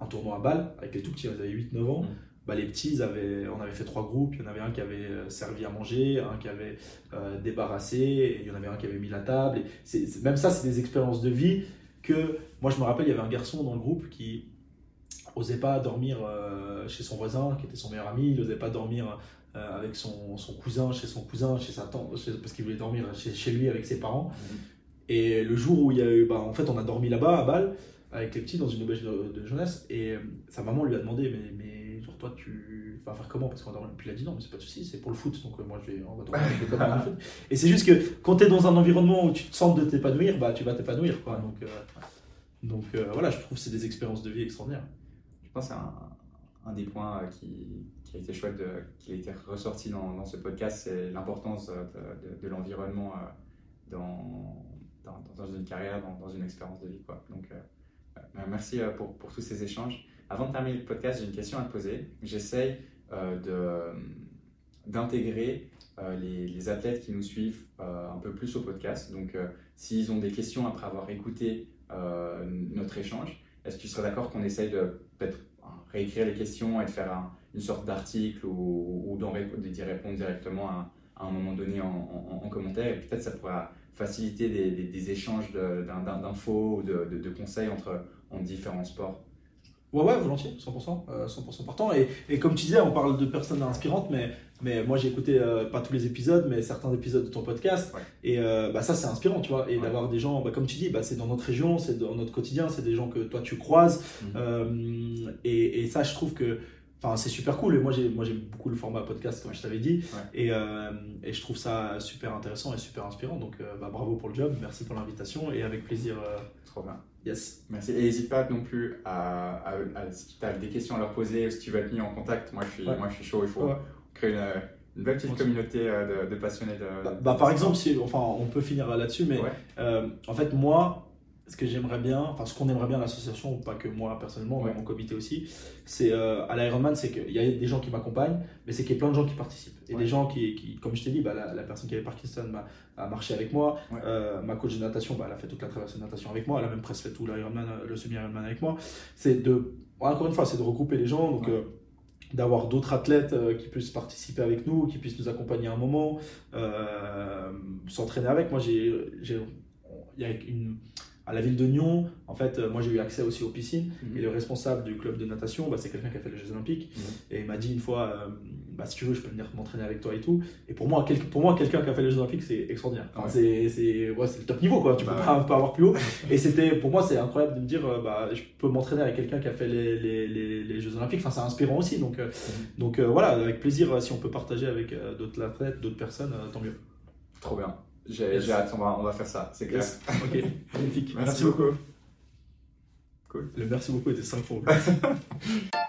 un, tournoi à Bâle avec les tout petits, ils avaient 8-9 ans. bah, les petits, avaient, on avait fait trois groupes. Il y en avait un qui avait servi à manger, un qui avait débarrassé, et il y en avait un qui avait mis la table. Et même ça, c'est des expériences de vie que moi, je me rappelle, il y avait un garçon dans le groupe qui osait pas dormir chez son voisin, qui était son meilleur ami. Il n'osait pas dormir avec son, son, cousin, chez son cousin, chez sa tante, parce qu'il voulait dormir chez, chez, lui avec ses parents. Mhm. Et le jour où il y a eu, bah, en fait, on a dormi là-bas à Bâle avec les petits dans une auberge de, jeunesse. Et euh, sa maman lui a demandé Mais, mais genre, toi, tu vas faire comment? Parce qu'on a Puis il a dit Non, mais c'est pas de souci, c'est pour le foot. Donc euh, moi, je vais, on va dormir foot. Et c'est juste que quand tu es dans un environnement où tu te sens de t'épanouir, bah, tu vas t'épanouir. Quoi. Donc, euh, donc voilà, je trouve que c'est des expériences de vie extraordinaires. Pense c'est un, des points qui, qui, a été chouette, qui a été ressorti dans, ce podcast c'est l'importance de, de, l'environnement dans, dans, une carrière, dans, une expérience de vie. Quoi. Donc, euh, merci euh, pour, tous ces échanges. Avant de terminer le podcast, j'ai une question à te poser. J'essaye euh, d'intégrer les, les, athlètes qui nous suivent un peu plus au podcast. Donc, s'ils ont des questions après avoir écouté notre échange, est-ce que tu serais d'accord qu'on essaye de peut-être réécrire les questions et de faire une sorte d'article ou, d'y répondre directement à, un moment donné en, en, commentaire. Et peut-être ça pourra faciliter des, échanges d'infos ou de, conseils entre, en différents sports Ouais, ouais, volontiers, 100%, 100% euh, partant. Et, et, comme tu disais, on parle de personnes inspirantes, mais, mais moi j'ai écouté euh, pas tous les épisodes, mais certains épisodes de ton podcast. Et euh, bah, ça, c'est inspirant, tu vois. Et d'avoir des gens, bah, comme tu dis, bah, c'est dans notre région, c'est dans notre quotidien, c'est des gens que toi tu croises. Mhm. et, et, ça, je trouve que c'est super cool. Et moi, j'ai, moi, j'aime beaucoup le format podcast, comme je t'avais dit. Et, euh, et, je trouve ça super intéressant et super inspirant. Donc, euh, bah, bravo pour le job. Merci pour l'invitation. Et avec plaisir. Euh, Trop bien. Yes. Merci. Et n'hésite pas non plus à, si tu as des questions à leur poser, si tu veux être mis en contact. Moi, je suis, moi, je suis chaud. Il faut créer une, une belle petite communauté de, passionnés de. Bah, bah par exemple, si, enfin, on peut finir là-dessus, mais en fait, moi, ce que j'aimerais bien, enfin ce qu'on aimerait bien à l'association, pas que moi personnellement, mais mon comité aussi, c'est euh, à l'Ironman, c'est qu'il y a des gens qui m'accompagnent, mais c'est qu'il y a plein de gens qui participent. Et des gens qui, qui, comme je t'ai dit, bah, la, personne qui avait Parkinson a marché avec moi, euh, ma coach de natation, bah, elle a fait toute la traversée de natation avec moi, elle a même presque fait tout l'Ironman, le semi-Ironman avec moi. C'est de, encore une fois, c'est de regrouper les gens, donc euh, d'avoir d'autres athlètes qui puissent participer avec nous, qui puissent nous accompagner à un moment, s'entraîner avec. Moi, j'ai, il y a une à la ville de Nyon, en fait, euh, moi j'ai eu accès aussi aux piscines. Mhm. Et le responsable du club de natation, bah, c'est quelqu'un qui a fait les Jeux Olympiques. Mhm. Et il m'a dit une fois, euh, bah, si tu veux, je peux venir m'entraîner avec toi et tout. Et pour moi, pour moi quelqu'un qui a fait les Jeux Olympiques, c'est extraordinaire. C'est c'est ouais, le top niveau, quoi. Tu bah peux pas, avoir plus haut. et c'était, pour moi, c'est incroyable de me dire, euh, bah, je peux m'entraîner avec quelqu'un qui a fait les, les, les, Jeux Olympiques. Enfin, c'est inspirant aussi. Donc, mhm. donc voilà, avec plaisir, si on peut partager avec d'autres athlètes, d'autres personnes, tant mieux. Trop bien. J'ai hâte, on va, on va faire ça, c'est clair. Ok, magnifique. Merci, beaucoup. Cool. Le merci beaucoup était 5 fois.